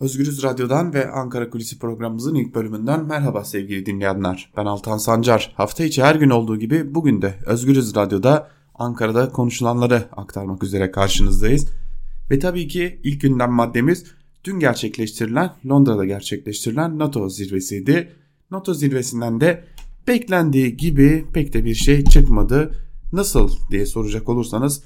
Özgürüz Radyo'dan ve Ankara Kulisi programımızın ilk bölümünden merhaba sevgili dinleyenler. Ben Altan Sancar. Hafta içi her gün olduğu gibi bugün de Özgürüz Radyo'da Ankara'da konuşulanları aktarmak üzere karşınızdayız. Ve tabii ki ilk gündem maddemiz dün gerçekleştirilen Londra'da gerçekleştirilen NATO zirvesiydi. NATO zirvesinden de beklendiği gibi pek de bir şey çıkmadı. Nasıl diye soracak olursanız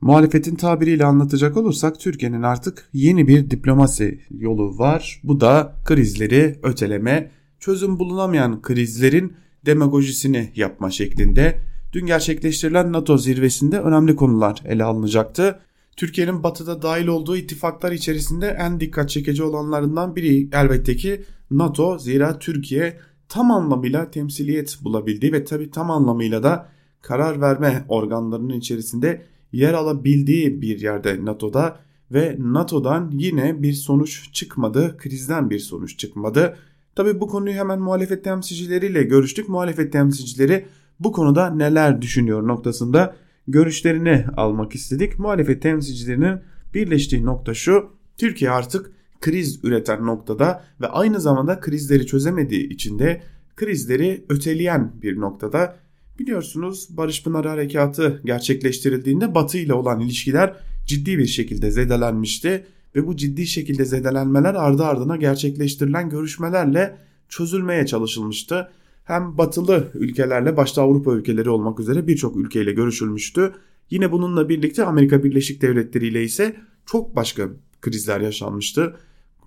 Muhalefetin tabiriyle anlatacak olursak Türkiye'nin artık yeni bir diplomasi yolu var. Bu da krizleri öteleme, çözüm bulunamayan krizlerin demagojisini yapma şeklinde. Dün gerçekleştirilen NATO zirvesinde önemli konular ele alınacaktı. Türkiye'nin batıda dahil olduğu ittifaklar içerisinde en dikkat çekici olanlarından biri elbette ki NATO. Zira Türkiye tam anlamıyla temsiliyet bulabildi ve tabi tam anlamıyla da karar verme organlarının içerisinde yer alabildiği bir yerde NATO'da ve NATO'dan yine bir sonuç çıkmadı, krizden bir sonuç çıkmadı. Tabi bu konuyu hemen muhalefet temsilcileriyle görüştük. Muhalefet temsilcileri bu konuda neler düşünüyor noktasında görüşlerini almak istedik. Muhalefet temsilcilerinin birleştiği nokta şu. Türkiye artık kriz üreten noktada ve aynı zamanda krizleri çözemediği için de krizleri öteleyen bir noktada Biliyorsunuz Barış Pınar Harekatı gerçekleştirildiğinde Batı ile olan ilişkiler ciddi bir şekilde zedelenmişti ve bu ciddi şekilde zedelenmeler ardı ardına gerçekleştirilen görüşmelerle çözülmeye çalışılmıştı. Hem batılı ülkelerle başta Avrupa ülkeleri olmak üzere birçok ülkeyle görüşülmüştü. Yine bununla birlikte Amerika Birleşik Devletleri ile ise çok başka krizler yaşanmıştı.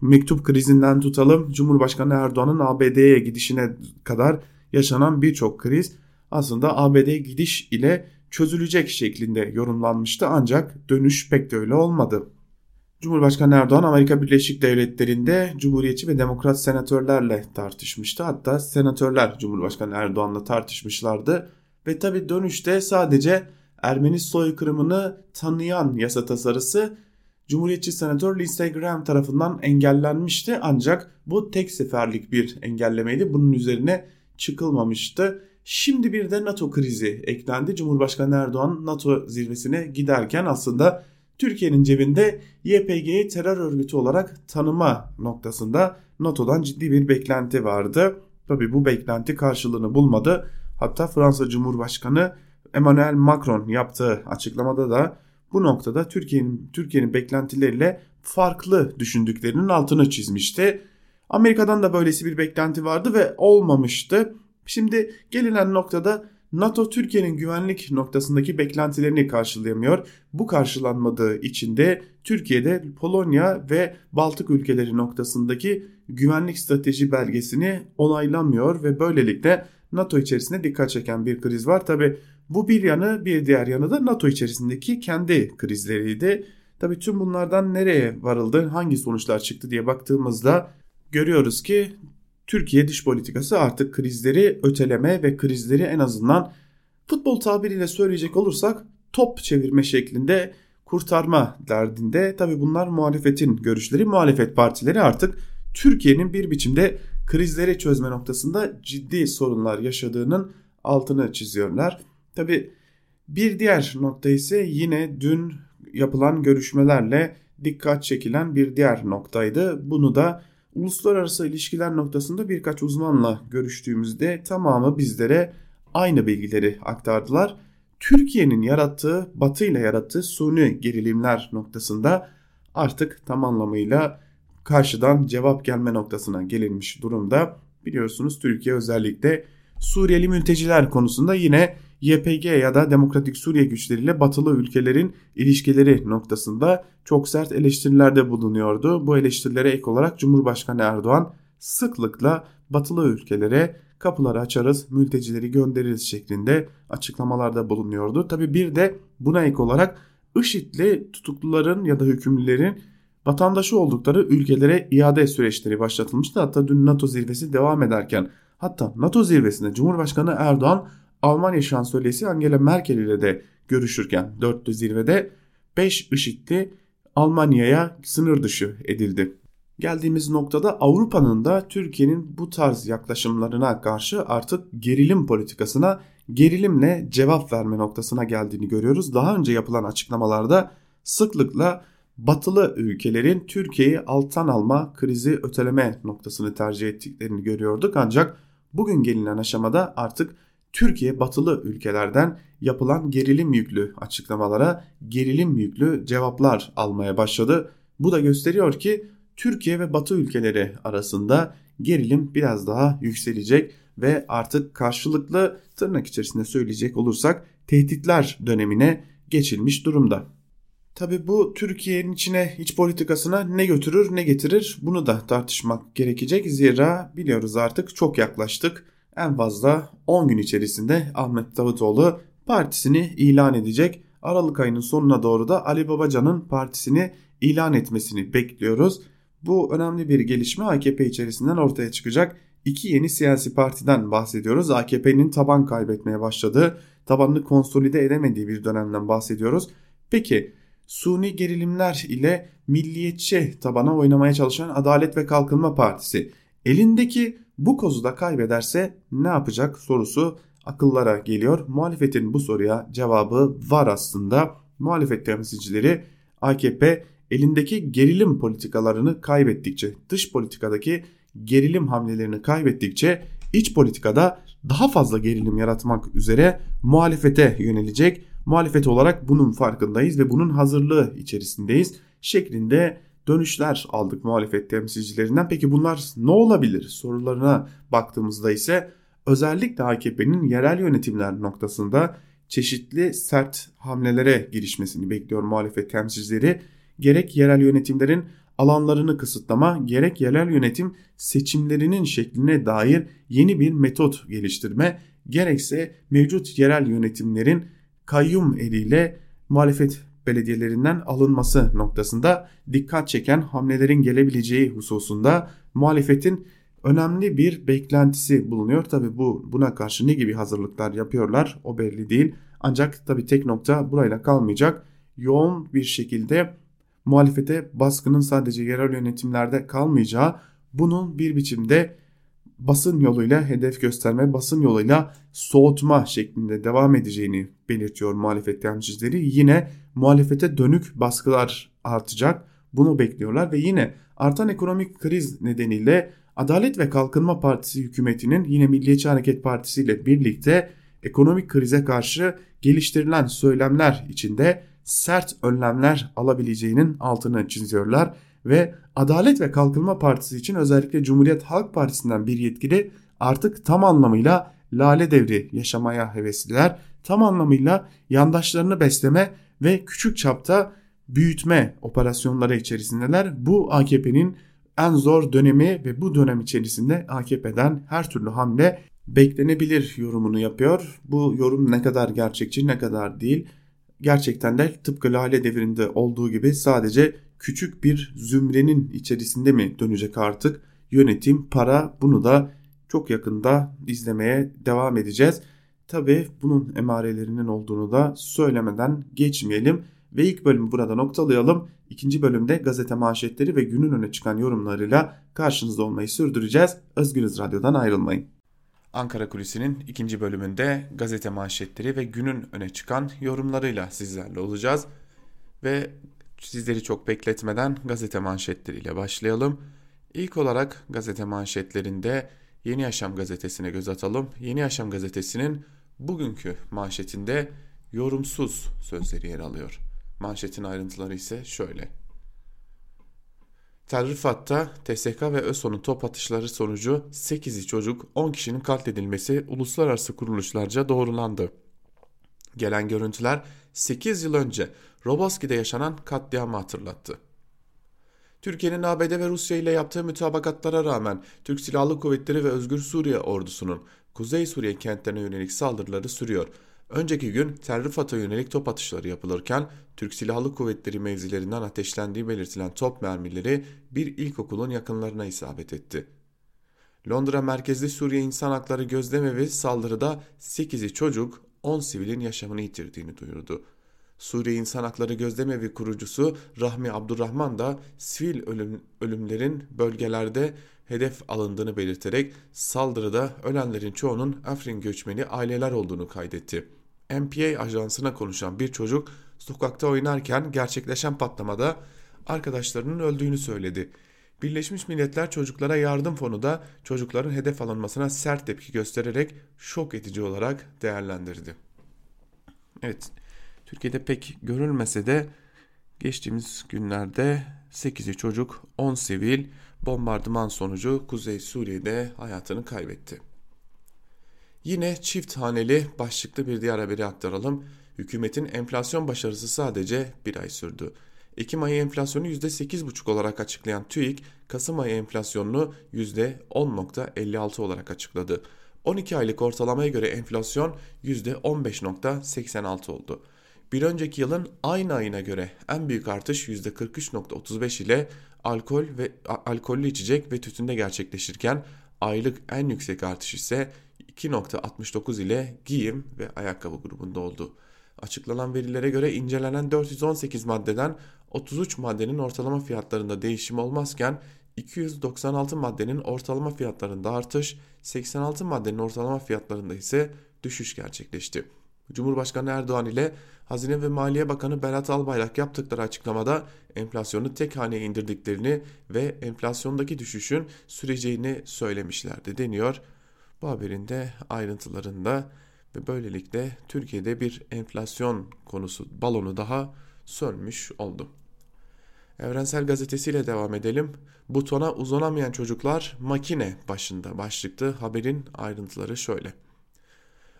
Mektup krizinden tutalım Cumhurbaşkanı Erdoğan'ın ABD'ye gidişine kadar yaşanan birçok kriz aslında ABD gidiş ile çözülecek şeklinde yorumlanmıştı ancak dönüş pek de öyle olmadı. Cumhurbaşkanı Erdoğan Amerika Birleşik Devletleri'nde Cumhuriyetçi ve Demokrat senatörlerle tartışmıştı. Hatta senatörler Cumhurbaşkanı Erdoğan'la tartışmışlardı ve tabi dönüşte sadece Ermeni soykırımını tanıyan yasa tasarısı Cumhuriyetçi senatör Lindsey Graham tarafından engellenmişti ancak bu tek seferlik bir engellemeydi. Bunun üzerine çıkılmamıştı. Şimdi bir de NATO krizi eklendi. Cumhurbaşkanı Erdoğan NATO zirvesine giderken aslında Türkiye'nin cebinde YPG'yi terör örgütü olarak tanıma noktasında NATO'dan ciddi bir beklenti vardı. Tabi bu beklenti karşılığını bulmadı. Hatta Fransa Cumhurbaşkanı Emmanuel Macron yaptığı açıklamada da bu noktada Türkiye'nin Türkiye'nin beklentileriyle farklı düşündüklerinin altını çizmişti. Amerika'dan da böylesi bir beklenti vardı ve olmamıştı. Şimdi gelinen noktada NATO Türkiye'nin güvenlik noktasındaki beklentilerini karşılayamıyor. Bu karşılanmadığı için de Türkiye'de Polonya ve Baltık ülkeleri noktasındaki güvenlik strateji belgesini onaylamıyor ve böylelikle NATO içerisinde dikkat çeken bir kriz var. Tabi bu bir yanı bir diğer yanı da NATO içerisindeki kendi krizleriydi. Tabi tüm bunlardan nereye varıldı hangi sonuçlar çıktı diye baktığımızda görüyoruz ki Türkiye dış politikası artık krizleri öteleme ve krizleri en azından futbol tabiriyle söyleyecek olursak top çevirme şeklinde kurtarma derdinde. Tabi bunlar muhalefetin görüşleri. Muhalefet partileri artık Türkiye'nin bir biçimde krizleri çözme noktasında ciddi sorunlar yaşadığının altını çiziyorlar. Tabi bir diğer nokta ise yine dün yapılan görüşmelerle dikkat çekilen bir diğer noktaydı. Bunu da uluslararası ilişkiler noktasında birkaç uzmanla görüştüğümüzde tamamı bizlere aynı bilgileri aktardılar. Türkiye'nin yarattığı, Batı ile yarattığı suni gerilimler noktasında artık tam anlamıyla karşıdan cevap gelme noktasına gelinmiş durumda. Biliyorsunuz Türkiye özellikle Suriyeli mülteciler konusunda yine YPG ya da Demokratik Suriye güçleriyle batılı ülkelerin ilişkileri noktasında çok sert eleştirilerde bulunuyordu. Bu eleştirilere ek olarak Cumhurbaşkanı Erdoğan sıklıkla batılı ülkelere kapıları açarız, mültecileri göndeririz şeklinde açıklamalarda bulunuyordu. Tabi bir de buna ek olarak IŞİD'li tutukluların ya da hükümlülerin vatandaşı oldukları ülkelere iade süreçleri başlatılmıştı. Hatta dün NATO zirvesi devam ederken hatta NATO zirvesinde Cumhurbaşkanı Erdoğan Almanya şansölyesi Angela Merkel ile de görüşürken dörtlü zirvede 5 IŞİD'li Almanya'ya sınır dışı edildi. Geldiğimiz noktada Avrupa'nın da Türkiye'nin bu tarz yaklaşımlarına karşı artık gerilim politikasına gerilimle cevap verme noktasına geldiğini görüyoruz. Daha önce yapılan açıklamalarda sıklıkla batılı ülkelerin Türkiye'yi alttan alma, krizi öteleme noktasını tercih ettiklerini görüyorduk. Ancak bugün gelinen aşamada artık Türkiye batılı ülkelerden yapılan gerilim yüklü açıklamalara gerilim yüklü cevaplar almaya başladı. Bu da gösteriyor ki Türkiye ve batı ülkeleri arasında gerilim biraz daha yükselecek ve artık karşılıklı tırnak içerisinde söyleyecek olursak tehditler dönemine geçilmiş durumda. Tabi bu Türkiye'nin içine iç politikasına ne götürür ne getirir bunu da tartışmak gerekecek. Zira biliyoruz artık çok yaklaştık. En fazla 10 gün içerisinde Ahmet Davutoğlu partisini ilan edecek. Aralık ayının sonuna doğru da Ali Babacan'ın partisini ilan etmesini bekliyoruz. Bu önemli bir gelişme AKP içerisinden ortaya çıkacak. İki yeni siyasi partiden bahsediyoruz. AKP'nin taban kaybetmeye başladığı, tabanını konsolide edemediği bir dönemden bahsediyoruz. Peki suni gerilimler ile milliyetçi tabana oynamaya çalışan Adalet ve Kalkınma Partisi elindeki bu kozu da kaybederse ne yapacak sorusu akıllara geliyor. Muhalefetin bu soruya cevabı var aslında. Muhalefet temsilcileri AKP elindeki gerilim politikalarını kaybettikçe, dış politikadaki gerilim hamlelerini kaybettikçe iç politikada daha fazla gerilim yaratmak üzere muhalefete yönelecek. Muhalefet olarak bunun farkındayız ve bunun hazırlığı içerisindeyiz şeklinde dönüşler aldık muhalefet temsilcilerinden. Peki bunlar ne olabilir sorularına baktığımızda ise özellikle AKP'nin yerel yönetimler noktasında çeşitli sert hamlelere girişmesini bekliyor muhalefet temsilcileri. Gerek yerel yönetimlerin alanlarını kısıtlama, gerek yerel yönetim seçimlerinin şekline dair yeni bir metot geliştirme, gerekse mevcut yerel yönetimlerin kayyum eliyle muhalefet belediyelerinden alınması noktasında dikkat çeken hamlelerin gelebileceği hususunda muhalefetin önemli bir beklentisi bulunuyor. Tabi bu buna karşı ne gibi hazırlıklar yapıyorlar o belli değil. Ancak tabi tek nokta burayla kalmayacak. Yoğun bir şekilde muhalefete baskının sadece yerel yönetimlerde kalmayacağı, bunun bir biçimde basın yoluyla hedef gösterme, basın yoluyla soğutma şeklinde devam edeceğini belirtiyor muhalefet temsilcileri. Yine muhalefete dönük baskılar artacak. Bunu bekliyorlar ve yine artan ekonomik kriz nedeniyle Adalet ve Kalkınma Partisi hükümetinin yine Milliyetçi Hareket Partisi ile birlikte ekonomik krize karşı geliştirilen söylemler içinde sert önlemler alabileceğinin altını çiziyorlar ve Adalet ve Kalkınma Partisi için özellikle Cumhuriyet Halk Partisi'nden bir yetkili artık tam anlamıyla lale devri yaşamaya hevesliler. Tam anlamıyla yandaşlarını besleme ve küçük çapta büyütme operasyonları içerisindeler. Bu AKP'nin en zor dönemi ve bu dönem içerisinde AKP'den her türlü hamle beklenebilir yorumunu yapıyor. Bu yorum ne kadar gerçekçi ne kadar değil. Gerçekten de tıpkı Lale devrinde olduğu gibi sadece küçük bir zümrenin içerisinde mi dönecek artık yönetim, para bunu da çok yakında izlemeye devam edeceğiz. Tabi bunun emarelerinin olduğunu da söylemeden geçmeyelim ve ilk bölümü burada noktalayalım. İkinci bölümde gazete manşetleri ve günün öne çıkan yorumlarıyla karşınızda olmayı sürdüreceğiz. Özgürüz Radyo'dan ayrılmayın. Ankara Kulisi'nin ikinci bölümünde gazete manşetleri ve günün öne çıkan yorumlarıyla sizlerle olacağız. Ve sizleri çok bekletmeden gazete manşetleriyle başlayalım. İlk olarak gazete manşetlerinde Yeni Yaşam gazetesine göz atalım. Yeni Yaşam gazetesinin bugünkü manşetinde yorumsuz sözleri yer alıyor. Manşetin ayrıntıları ise şöyle. Tel Rifat'ta TSK ve ÖSO'nun top atışları sonucu 8'i çocuk 10 kişinin katledilmesi uluslararası kuruluşlarca doğrulandı. Gelen görüntüler 8 yıl önce Roboski'de yaşanan katliamı hatırlattı. Türkiye'nin ABD ve Rusya ile yaptığı mütabakatlara rağmen Türk Silahlı Kuvvetleri ve Özgür Suriye ordusunun Kuzey Suriye kentlerine yönelik saldırıları sürüyor. Önceki gün Tel yönelik top atışları yapılırken Türk Silahlı Kuvvetleri mevzilerinden ateşlendiği belirtilen top mermileri bir ilkokulun yakınlarına isabet etti. Londra merkezli Suriye İnsan Hakları Gözlemevi saldırıda 8'i çocuk 10 sivilin yaşamını yitirdiğini duyurdu. Suriye İnsan Hakları Gözlemevi kurucusu Rahmi Abdurrahman da sivil ölüm, ölümlerin bölgelerde hedef alındığını belirterek saldırıda ölenlerin çoğunun Afrin göçmeni aileler olduğunu kaydetti. MPA ajansına konuşan bir çocuk sokakta oynarken gerçekleşen patlamada arkadaşlarının öldüğünü söyledi. Birleşmiş Milletler Çocuklara Yardım Fonu da çocukların hedef alınmasına sert tepki göstererek şok edici olarak değerlendirdi. Evet, Türkiye'de pek görülmese de geçtiğimiz günlerde 8'i çocuk, 10 sivil bombardıman sonucu Kuzey Suriye'de hayatını kaybetti. Yine çift haneli başlıklı bir diğer haberi aktaralım. Hükümetin enflasyon başarısı sadece bir ay sürdü. Ekim ayı enflasyonu %8,5 olarak açıklayan TÜİK, Kasım ayı enflasyonunu %10.56 olarak açıkladı. 12 aylık ortalamaya göre enflasyon %15.86 oldu. Bir önceki yılın aynı ayına göre en büyük artış %43.35 ile alkol ve alkollü içecek ve tütünde gerçekleşirken aylık en yüksek artış ise 2.69 ile giyim ve ayakkabı grubunda oldu. Açıklanan verilere göre incelenen 418 maddeden 33 maddenin ortalama fiyatlarında değişim olmazken 296 maddenin ortalama fiyatlarında artış, 86 maddenin ortalama fiyatlarında ise düşüş gerçekleşti. Cumhurbaşkanı Erdoğan ile Hazine ve Maliye Bakanı Berat Albayrak yaptıkları açıklamada enflasyonu tek haneye indirdiklerini ve enflasyondaki düşüşün süreceğini söylemişlerdi deniyor. Bu haberin de ayrıntılarında ve böylelikle Türkiye'de bir enflasyon konusu balonu daha sönmüş oldu. Evrensel Gazetesi ile devam edelim. Butona uzanamayan çocuklar makine başında başlıklı haberin ayrıntıları şöyle.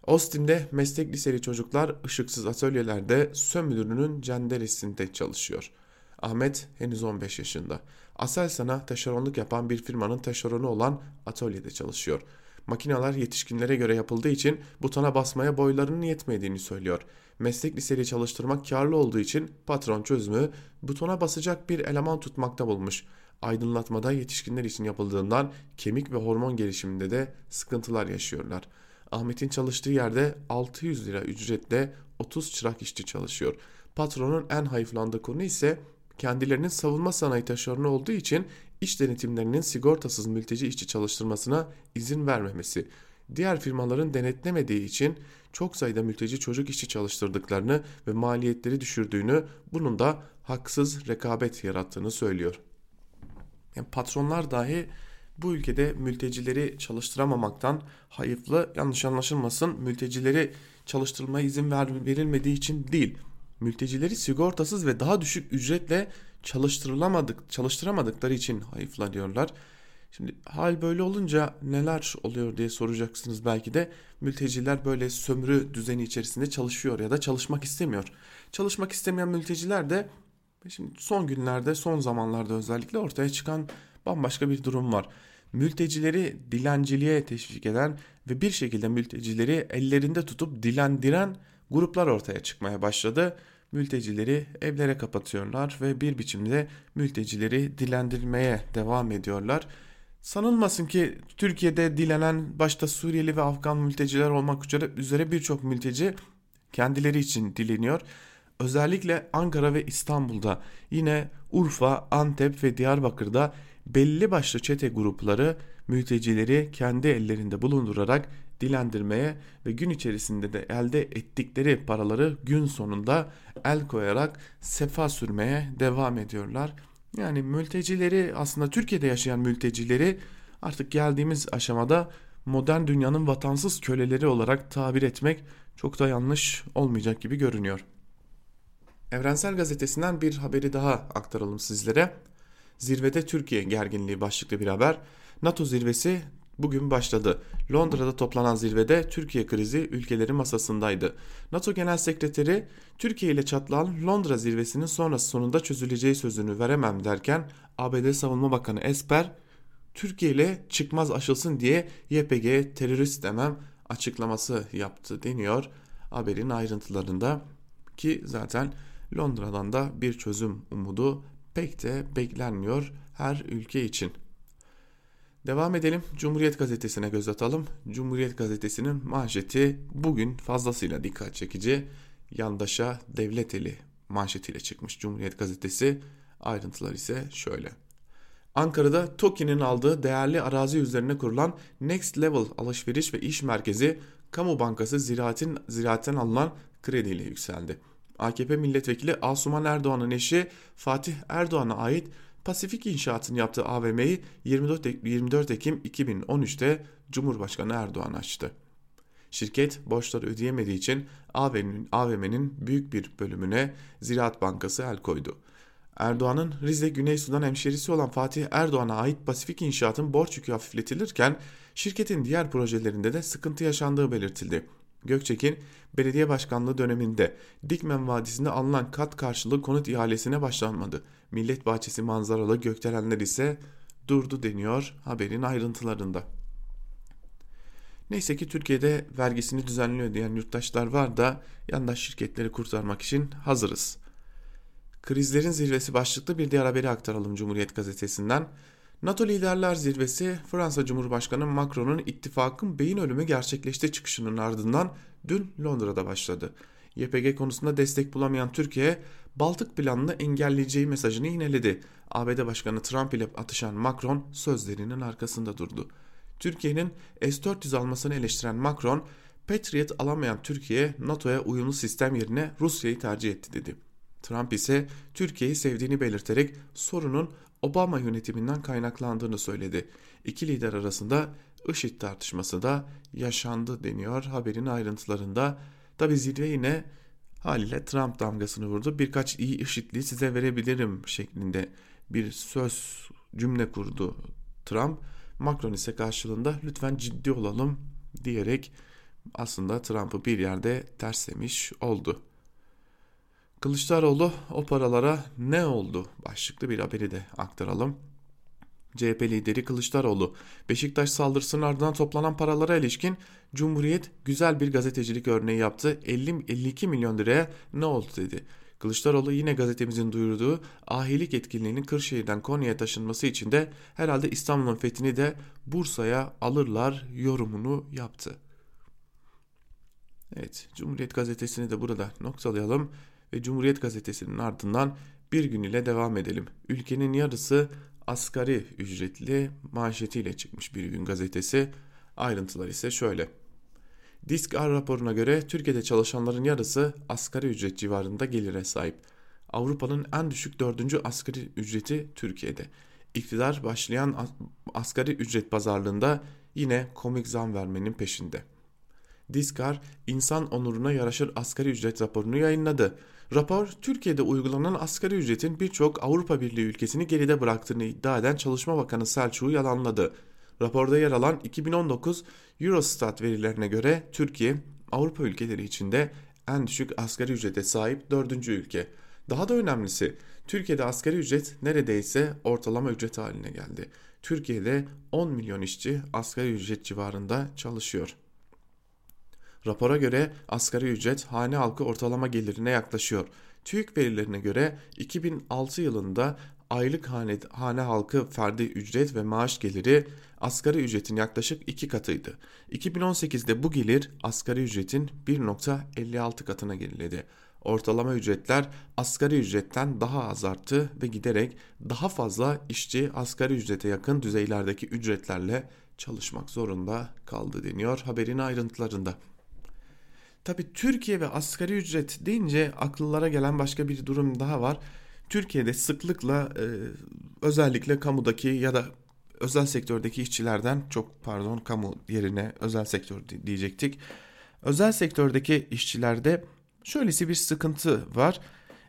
Austin'de meslek liseli çocuklar ışıksız atölyelerde sömürünün cenderesinde çalışıyor. Ahmet henüz 15 yaşında. Aselsan'a taşeronluk yapan bir firmanın taşeronu olan atölyede çalışıyor. Makineler yetişkinlere göre yapıldığı için butona basmaya boylarının yetmediğini söylüyor. Meslek liseli çalıştırmak karlı olduğu için patron çözümü butona basacak bir eleman tutmakta bulmuş. Aydınlatmada yetişkinler için yapıldığından kemik ve hormon gelişiminde de sıkıntılar yaşıyorlar. Ahmet'in çalıştığı yerde 600 lira ücretle 30 çırak işçi çalışıyor. Patronun en hayıflandığı konu ise kendilerinin savunma sanayi taşeronu olduğu için iş denetimlerinin sigortasız mülteci işçi çalıştırmasına izin vermemesi. Diğer firmaların denetlemediği için çok sayıda mülteci çocuk işçi çalıştırdıklarını ve maliyetleri düşürdüğünü, bunun da haksız rekabet yarattığını söylüyor. Yani patronlar dahi bu ülkede mültecileri çalıştıramamaktan hayıflı yanlış anlaşılmasın mültecileri çalıştırmaya izin verilmediği için değil mültecileri sigortasız ve daha düşük ücretle çalıştırılamadık, çalıştıramadıkları için hayıflanıyorlar. Şimdi hal böyle olunca neler oluyor diye soracaksınız belki de mülteciler böyle sömürü düzeni içerisinde çalışıyor ya da çalışmak istemiyor. Çalışmak istemeyen mülteciler de şimdi son günlerde son zamanlarda özellikle ortaya çıkan bambaşka bir durum var. Mültecileri dilenciliğe teşvik eden ve bir şekilde mültecileri ellerinde tutup dilendiren gruplar ortaya çıkmaya başladı. Mültecileri evlere kapatıyorlar ve bir biçimde mültecileri dilendirmeye devam ediyorlar. Sanılmasın ki Türkiye'de dilenen başta Suriyeli ve Afgan mülteciler olmak üzere birçok mülteci kendileri için dileniyor. Özellikle Ankara ve İstanbul'da yine Urfa, Antep ve Diyarbakır'da belli başlı çete grupları mültecileri kendi ellerinde bulundurarak dilendirmeye ve gün içerisinde de elde ettikleri paraları gün sonunda el koyarak sefa sürmeye devam ediyorlar. Yani mültecileri aslında Türkiye'de yaşayan mültecileri artık geldiğimiz aşamada modern dünyanın vatansız köleleri olarak tabir etmek çok da yanlış olmayacak gibi görünüyor. Evrensel Gazetesi'nden bir haberi daha aktaralım sizlere. Zirvede Türkiye gerginliği başlıklı bir haber. NATO zirvesi bugün başladı. Londra'da toplanan zirvede Türkiye krizi ülkelerin masasındaydı. NATO Genel Sekreteri Türkiye ile çatlayan Londra zirvesinin sonrası sonunda çözüleceği sözünü veremem derken ABD Savunma Bakanı Esper Türkiye ile çıkmaz aşılsın diye YPG terörist demem açıklaması yaptı deniyor haberin ayrıntılarında ki zaten Londra'dan da bir çözüm umudu pek de beklenmiyor her ülke için. Devam edelim. Cumhuriyet Gazetesi'ne göz atalım. Cumhuriyet Gazetesi'nin manşeti bugün fazlasıyla dikkat çekici. Yandaşa devlet eli manşetiyle çıkmış Cumhuriyet Gazetesi. Ayrıntılar ise şöyle. Ankara'da TOKİ'nin aldığı değerli arazi üzerine kurulan Next Level alışveriş ve iş merkezi Kamu Bankası Ziraat'in ziraatten alınan krediyle yükseldi. AKP milletvekili Asuman Erdoğan'ın eşi Fatih Erdoğan'a ait Pasifik İnşaat'ın yaptığı AVM'yi 24 Ekim 2013'te Cumhurbaşkanı Erdoğan açtı. Şirket borçları ödeyemediği için AVM'nin AVM'nin büyük bir bölümüne Ziraat Bankası el koydu. Erdoğan'ın Rize Güney Sudan hemşerisi olan Fatih Erdoğan'a ait Pasifik İnşaat'ın borç yükü hafifletilirken şirketin diğer projelerinde de sıkıntı yaşandığı belirtildi. Gökçek'in belediye başkanlığı döneminde Dikmen Vadisi'nde alınan kat karşılığı konut ihalesine başlanmadı. Millet Bahçesi manzaralı gökdelenler ise durdu deniyor haberin ayrıntılarında. Neyse ki Türkiye'de vergisini düzenli ödeyen yurttaşlar var da yandaş şirketleri kurtarmak için hazırız. Krizlerin zirvesi başlıklı bir diğer haberi aktaralım Cumhuriyet gazetesinden. NATO Liderler Zirvesi Fransa Cumhurbaşkanı Macron'un ittifakın beyin ölümü gerçekleşti çıkışının ardından dün Londra'da başladı. YPG konusunda destek bulamayan Türkiye, Baltık planını engelleyeceği mesajını yineledi. ABD Başkanı Trump ile atışan Macron sözlerinin arkasında durdu. Türkiye'nin S-400 almasını eleştiren Macron, Patriot alamayan Türkiye NATO'ya uyumlu sistem yerine Rusya'yı tercih etti dedi. Trump ise Türkiye'yi sevdiğini belirterek sorunun Obama yönetiminden kaynaklandığını söyledi. İki lider arasında IŞİD tartışması da yaşandı deniyor haberin ayrıntılarında. Tabi zirve yine haliyle Trump damgasını vurdu. Birkaç iyi IŞİD'li size verebilirim şeklinde bir söz cümle kurdu Trump. Macron ise karşılığında lütfen ciddi olalım diyerek aslında Trump'ı bir yerde terslemiş oldu. Kılıçdaroğlu o paralara ne oldu başlıklı bir haberi de aktaralım. CHP lideri Kılıçdaroğlu, Beşiktaş saldırısının ardından toplanan paralara ilişkin Cumhuriyet güzel bir gazetecilik örneği yaptı. 50-52 milyon liraya ne oldu dedi. Kılıçdaroğlu yine gazetemizin duyurduğu ahilik etkinliğinin Kırşehir'den Konya'ya taşınması için de herhalde İstanbul'un fethini de Bursa'ya alırlar yorumunu yaptı. Evet Cumhuriyet gazetesini de burada noktalayalım ve Cumhuriyet gazetesinin ardından bir gün ile devam edelim. Ülkenin yarısı asgari ücretli manşetiyle çıkmış bir gün gazetesi. Ayrıntılar ise şöyle. Disk-R raporuna göre Türkiye'de çalışanların yarısı asgari ücret civarında gelire sahip. Avrupa'nın en düşük dördüncü asgari ücreti Türkiye'de. İktidar başlayan asgari ücret pazarlığında yine komik zam vermenin peşinde. Diskar, insan onuruna yaraşır asgari ücret raporunu yayınladı. Rapor, Türkiye'de uygulanan asgari ücretin birçok Avrupa Birliği ülkesini geride bıraktığını iddia eden Çalışma Bakanı Selçuk'u yalanladı. Raporda yer alan 2019 Eurostat verilerine göre Türkiye, Avrupa ülkeleri içinde en düşük asgari ücrete sahip dördüncü ülke. Daha da önemlisi Türkiye'de asgari ücret neredeyse ortalama ücret haline geldi. Türkiye'de 10 milyon işçi asgari ücret civarında çalışıyor. Rapora göre asgari ücret hane halkı ortalama gelirine yaklaşıyor. TÜİK verilerine göre 2006 yılında aylık hane, hane halkı ferdi ücret ve maaş geliri asgari ücretin yaklaşık 2 katıydı. 2018'de bu gelir asgari ücretin 1.56 katına geriledi. Ortalama ücretler asgari ücretten daha az arttı ve giderek daha fazla işçi asgari ücrete yakın düzeylerdeki ücretlerle çalışmak zorunda kaldı deniyor haberin ayrıntılarında. Tabi Türkiye ve asgari ücret deyince akıllara gelen başka bir durum daha var. Türkiye'de sıklıkla e, özellikle kamudaki ya da özel sektördeki işçilerden çok pardon kamu yerine özel sektör diyecektik. Özel sektördeki işçilerde şöylesi bir sıkıntı var.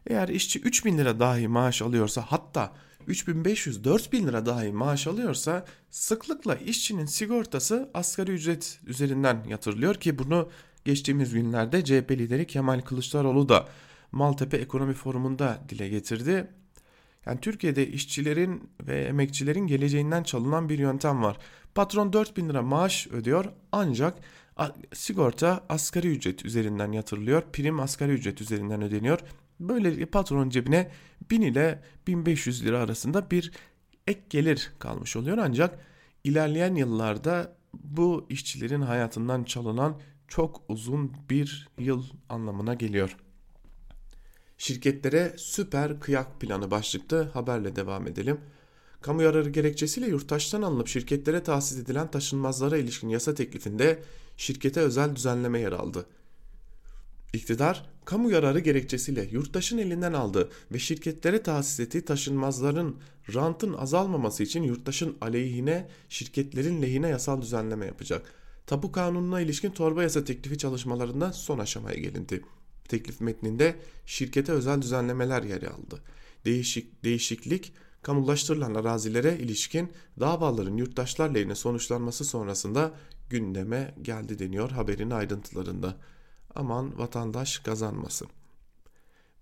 Eğer işçi 3000 lira dahi maaş alıyorsa hatta 3500-4000 lira dahi maaş alıyorsa sıklıkla işçinin sigortası asgari ücret üzerinden yatırılıyor ki bunu geçtiğimiz günlerde CHP lideri Kemal Kılıçdaroğlu da Maltepe Ekonomi Forumu'nda dile getirdi. Yani Türkiye'de işçilerin ve emekçilerin geleceğinden çalınan bir yöntem var. Patron 4000 lira maaş ödüyor ancak sigorta asgari ücret üzerinden yatırılıyor. Prim asgari ücret üzerinden ödeniyor. Böylelikle patronun cebine 1000 ile 1500 lira arasında bir ek gelir kalmış oluyor. Ancak ilerleyen yıllarda bu işçilerin hayatından çalınan çok uzun bir yıl anlamına geliyor. Şirketlere süper kıyak planı başlıklı haberle devam edelim. Kamu yararı gerekçesiyle yurttaştan alınıp şirketlere tahsis edilen taşınmazlara ilişkin yasa teklifinde şirkete özel düzenleme yer aldı. İktidar, kamu yararı gerekçesiyle yurttaşın elinden aldığı ve şirketlere tahsis ettiği taşınmazların rantın azalmaması için yurttaşın aleyhine, şirketlerin lehine yasal düzenleme yapacak. Tapu kanununa ilişkin torba yasa teklifi çalışmalarında son aşamaya gelindi. Teklif metninde şirkete özel düzenlemeler yer aldı. Değişik, değişiklik kamulaştırılan arazilere ilişkin davaların yurttaşlar lehine sonuçlanması sonrasında gündeme geldi deniyor haberin ayrıntılarında. Aman vatandaş kazanmasın.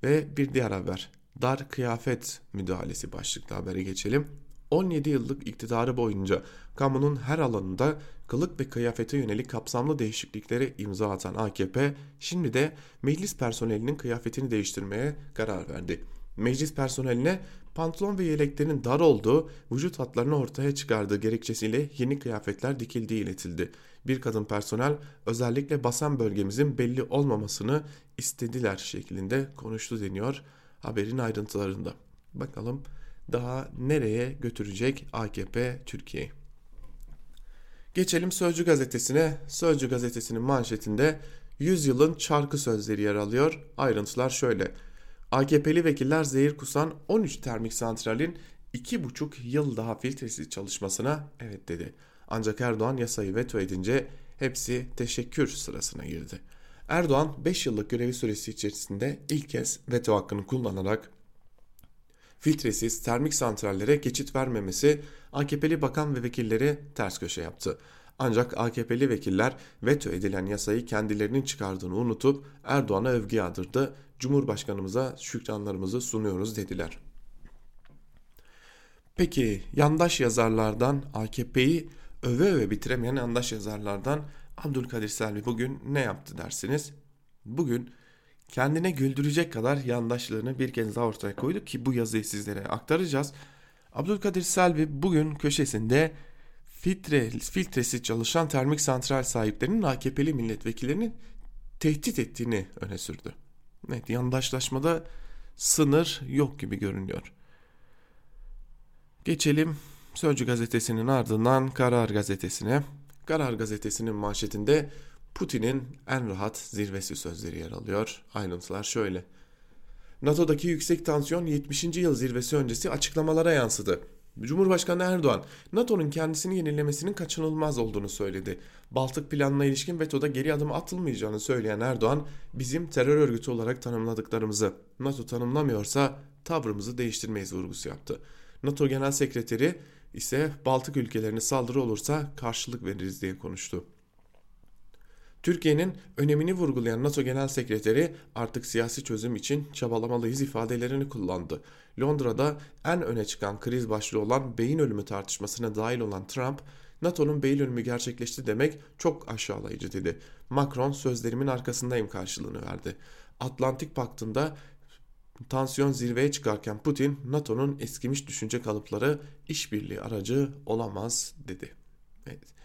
Ve bir diğer haber. Dar kıyafet müdahalesi başlıklı habere geçelim. 17 yıllık iktidarı boyunca kamunun her alanında kılık ve kıyafete yönelik kapsamlı değişikliklere imza atan AKP şimdi de meclis personelinin kıyafetini değiştirmeye karar verdi. Meclis personeline pantolon ve yeleklerin dar olduğu, vücut hatlarını ortaya çıkardığı gerekçesiyle yeni kıyafetler dikildiği iletildi. Bir kadın personel özellikle basan bölgemizin belli olmamasını istediler şeklinde konuştu deniyor haberin ayrıntılarında. Bakalım daha nereye götürecek AKP Türkiye'yi? Geçelim Sözcü gazetesine. Sözcü gazetesinin manşetinde 100 yılın çarkı sözleri yer alıyor. Ayrıntılar şöyle. AKP'li vekiller zehir kusan 13 termik santralin 2,5 yıl daha filtresiz çalışmasına evet dedi. Ancak Erdoğan yasayı veto edince hepsi teşekkür sırasına girdi. Erdoğan 5 yıllık görevi süresi içerisinde ilk kez veto hakkını kullanarak filtresiz termik santrallere geçit vermemesi AKP'li bakan ve vekilleri ters köşe yaptı. Ancak AKP'li vekiller veto edilen yasayı kendilerinin çıkardığını unutup Erdoğan'a övgü yağdırdı. Cumhurbaşkanımıza şükranlarımızı sunuyoruz dediler. Peki yandaş yazarlardan AKP'yi öve öve bitiremeyen yandaş yazarlardan Abdülkadir Selvi bugün ne yaptı dersiniz? Bugün kendine güldürecek kadar yandaşlığını bir kez daha ortaya koydu ki bu yazıyı sizlere aktaracağız. Abdülkadir Selvi bugün köşesinde filtre, filtresi çalışan termik santral sahiplerinin AKP'li milletvekillerini tehdit ettiğini öne sürdü. Evet yandaşlaşmada sınır yok gibi görünüyor. Geçelim Sözcü gazetesinin ardından Karar gazetesine. Karar gazetesinin manşetinde Putin'in en rahat zirvesi sözleri yer alıyor. Ayrıntılar şöyle. NATO'daki yüksek tansiyon 70. yıl zirvesi öncesi açıklamalara yansıdı. Cumhurbaşkanı Erdoğan, NATO'nun kendisini yenilemesinin kaçınılmaz olduğunu söyledi. Baltık planına ilişkin vetoda geri adım atılmayacağını söyleyen Erdoğan, bizim terör örgütü olarak tanımladıklarımızı NATO tanımlamıyorsa tavrımızı değiştirmeyiz vurgusu yaptı. NATO Genel Sekreteri ise Baltık ülkelerine saldırı olursa karşılık veririz diye konuştu. Türkiye'nin önemini vurgulayan NATO Genel Sekreteri artık siyasi çözüm için çabalamalıyız ifadelerini kullandı. Londra'da en öne çıkan kriz başlığı olan beyin ölümü tartışmasına dahil olan Trump, NATO'nun beyin ölümü gerçekleşti demek çok aşağılayıcı dedi. Macron sözlerimin arkasındayım karşılığını verdi. Atlantik Paktı'nda tansiyon zirveye çıkarken Putin NATO'nun eskimiş düşünce kalıpları işbirliği aracı olamaz dedi. Evet.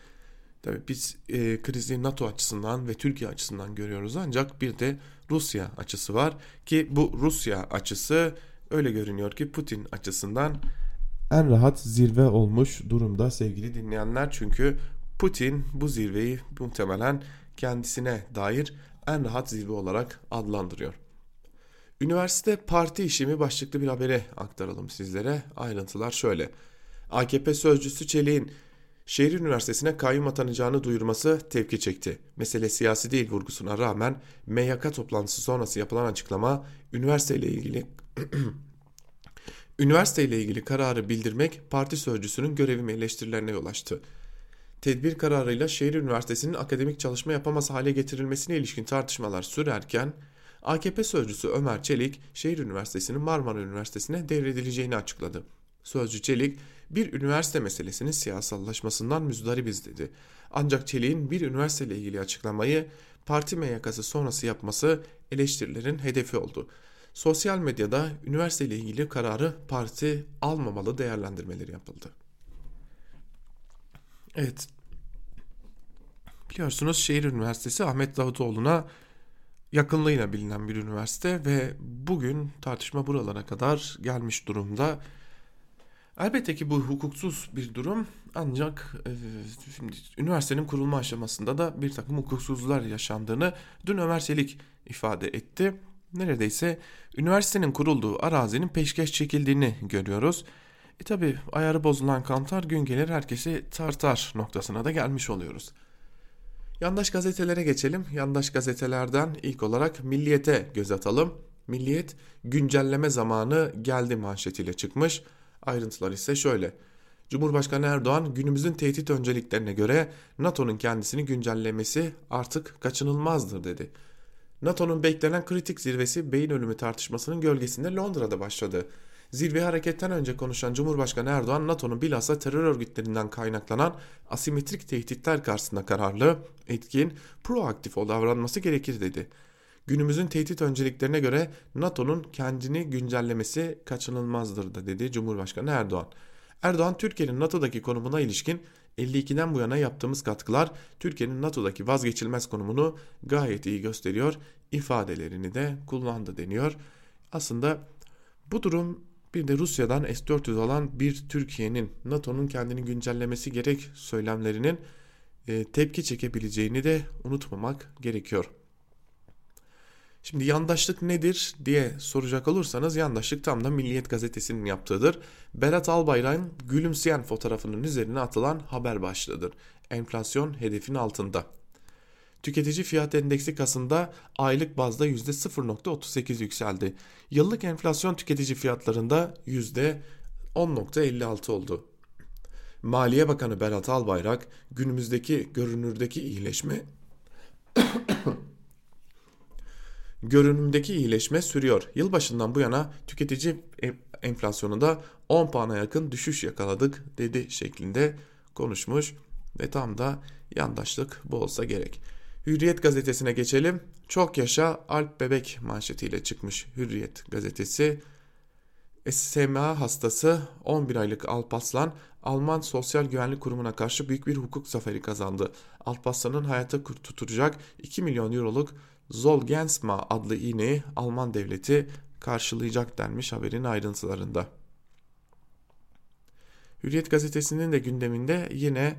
Tabii biz e, krizi NATO açısından ve Türkiye açısından görüyoruz ancak bir de Rusya açısı var ki bu Rusya açısı öyle görünüyor ki Putin açısından en rahat zirve olmuş durumda sevgili dinleyenler çünkü Putin bu zirveyi muhtemelen kendisine dair en rahat zirve olarak adlandırıyor. Üniversite parti işimi başlıklı bir habere aktaralım sizlere. Ayrıntılar şöyle. AKP sözcüsü Çelik'in şehir üniversitesine kayyum atanacağını duyurması tepki çekti. Mesele siyasi değil vurgusuna rağmen MYK toplantısı sonrası yapılan açıklama üniversiteyle ilgili üniversiteyle ilgili kararı bildirmek parti sözcüsünün görevi eleştirilerine yol açtı. Tedbir kararıyla şehir üniversitesinin akademik çalışma yapamaz hale getirilmesine ilişkin tartışmalar sürerken AKP sözcüsü Ömer Çelik şehir üniversitesinin Marmara Üniversitesi'ne devredileceğini açıkladı. Sözcü Çelik bir üniversite meselesinin siyasallaşmasından müzdaribiz dedi. Ancak Çelik'in bir üniversiteyle ilgili açıklamayı parti meyakası sonrası yapması eleştirilerin hedefi oldu. Sosyal medyada üniversiteyle ilgili kararı parti almamalı değerlendirmeleri yapıldı. Evet. Biliyorsunuz şehir üniversitesi Ahmet Davutoğlu'na yakınlığıyla bilinen bir üniversite ve bugün tartışma buralara kadar gelmiş durumda. Elbette ki bu hukuksuz bir durum ancak e, şimdi üniversitenin kurulma aşamasında da bir takım hukuksuzlar yaşandığını dün Ömer Çelik ifade etti. Neredeyse üniversitenin kurulduğu arazinin peşkeş çekildiğini görüyoruz. E tabi ayarı bozulan kantar gün gelir herkesi tartar noktasına da gelmiş oluyoruz. Yandaş gazetelere geçelim. Yandaş gazetelerden ilk olarak Milliyet'e göz atalım. Milliyet güncelleme zamanı geldi manşetiyle çıkmış. Ayrıntılar ise şöyle. Cumhurbaşkanı Erdoğan günümüzün tehdit önceliklerine göre NATO'nun kendisini güncellemesi artık kaçınılmazdır dedi. NATO'nun beklenen kritik zirvesi beyin ölümü tartışmasının gölgesinde Londra'da başladı. Zirve hareketten önce konuşan Cumhurbaşkanı Erdoğan NATO'nun bilhassa terör örgütlerinden kaynaklanan asimetrik tehditler karşısında kararlı, etkin, proaktif davranması gerekir dedi. Günümüzün tehdit önceliklerine göre NATO'nun kendini güncellemesi kaçınılmazdır da dedi Cumhurbaşkanı Erdoğan. Erdoğan Türkiye'nin NATO'daki konumuna ilişkin 52'den bu yana yaptığımız katkılar Türkiye'nin NATO'daki vazgeçilmez konumunu gayet iyi gösteriyor ifadelerini de kullandı deniyor. Aslında bu durum bir de Rusya'dan S-400 alan bir Türkiye'nin NATO'nun kendini güncellemesi gerek söylemlerinin e, tepki çekebileceğini de unutmamak gerekiyor. Şimdi yandaşlık nedir diye soracak olursanız yandaşlık tam da Milliyet gazetesinin yaptığıdır. Berat Albayrak'ın gülümseyen fotoğrafının üzerine atılan haber başlığıdır. Enflasyon hedefin altında. Tüketici fiyat endeksi Kasım'da aylık bazda %0.38 yükseldi. Yıllık enflasyon tüketici fiyatlarında %10.56 oldu. Maliye Bakanı Berat Albayrak günümüzdeki görünürdeki iyileşme görünümdeki iyileşme sürüyor. Yılbaşından bu yana tüketici enflasyonunda 10 puana yakın düşüş yakaladık dedi şeklinde konuşmuş ve tam da yandaşlık bu olsa gerek. Hürriyet gazetesine geçelim. Çok yaşa Alp Bebek manşetiyle çıkmış Hürriyet gazetesi. SMA hastası 11 aylık Alpaslan Alman Sosyal Güvenlik Kurumu'na karşı büyük bir hukuk zaferi kazandı. Alparslan'ın hayata tutacak 2 milyon euroluk Zolgensma adlı iğneyi Alman devleti karşılayacak denmiş haberin ayrıntılarında. Hürriyet gazetesinin de gündeminde yine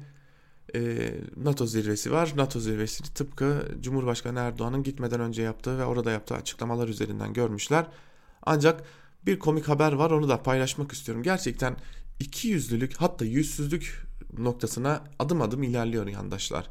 e, NATO zirvesi var. NATO zirvesini tıpkı Cumhurbaşkanı Erdoğan'ın gitmeden önce yaptığı ve orada yaptığı açıklamalar üzerinden görmüşler. Ancak bir komik haber var onu da paylaşmak istiyorum. Gerçekten iki yüzlülük hatta yüzsüzlük noktasına adım adım ilerliyor yandaşlar.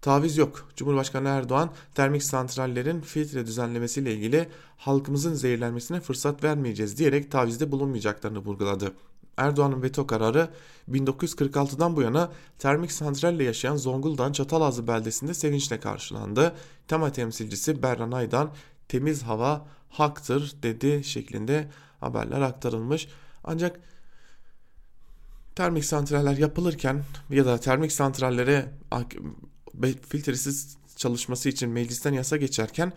Taviz yok. Cumhurbaşkanı Erdoğan termik santrallerin filtre düzenlemesiyle ilgili halkımızın zehirlenmesine fırsat vermeyeceğiz diyerek tavizde bulunmayacaklarını vurguladı. Erdoğan'ın veto kararı 1946'dan bu yana termik santralle yaşayan Zonguldak'ın Çatalazı beldesinde sevinçle karşılandı. Tema temsilcisi Berran Aydan temiz hava haktır dedi şeklinde haberler aktarılmış. Ancak termik santraller yapılırken ya da termik santrallere filtresiz çalışması için meclisten yasa geçerken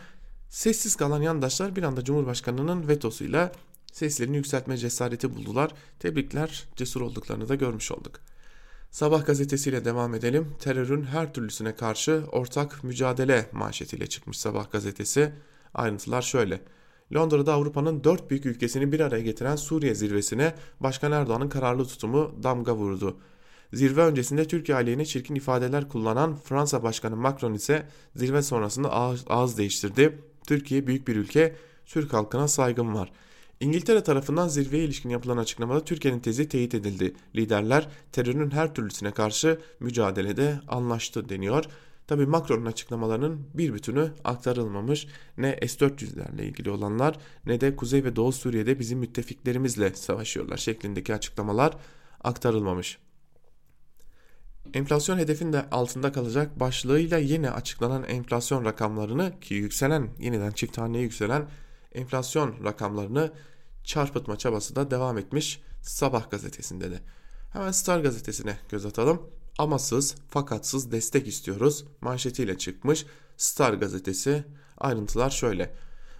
sessiz kalan yandaşlar bir anda Cumhurbaşkanı'nın vetosuyla seslerini yükseltme cesareti buldular. Tebrikler cesur olduklarını da görmüş olduk. Sabah gazetesiyle devam edelim. Terörün her türlüsüne karşı ortak mücadele manşetiyle çıkmış Sabah gazetesi. Ayrıntılar şöyle. Londra'da Avrupa'nın dört büyük ülkesini bir araya getiren Suriye zirvesine Başkan Erdoğan'ın kararlı tutumu damga vurdu. Zirve öncesinde Türkiye aleyhine çirkin ifadeler kullanan Fransa Başkanı Macron ise zirve sonrasında ağız, ağız değiştirdi. Türkiye büyük bir ülke, Türk halkına saygım var. İngiltere tarafından zirveye ilişkin yapılan açıklamada Türkiye'nin tezi teyit edildi. Liderler terörün her türlüsüne karşı mücadelede anlaştı deniyor. Tabi Macron'un açıklamalarının bir bütünü aktarılmamış. Ne S-400'lerle ilgili olanlar ne de Kuzey ve Doğu Suriye'de bizim müttefiklerimizle savaşıyorlar şeklindeki açıklamalar aktarılmamış. Enflasyon hedefin de altında kalacak başlığıyla yeni açıklanan enflasyon rakamlarını ki yükselen yeniden çift haneye yükselen enflasyon rakamlarını çarpıtma çabası da devam etmiş Sabah gazetesinde de. Hemen Star gazetesine göz atalım. Amasız fakatsız destek istiyoruz manşetiyle çıkmış Star gazetesi. Ayrıntılar şöyle.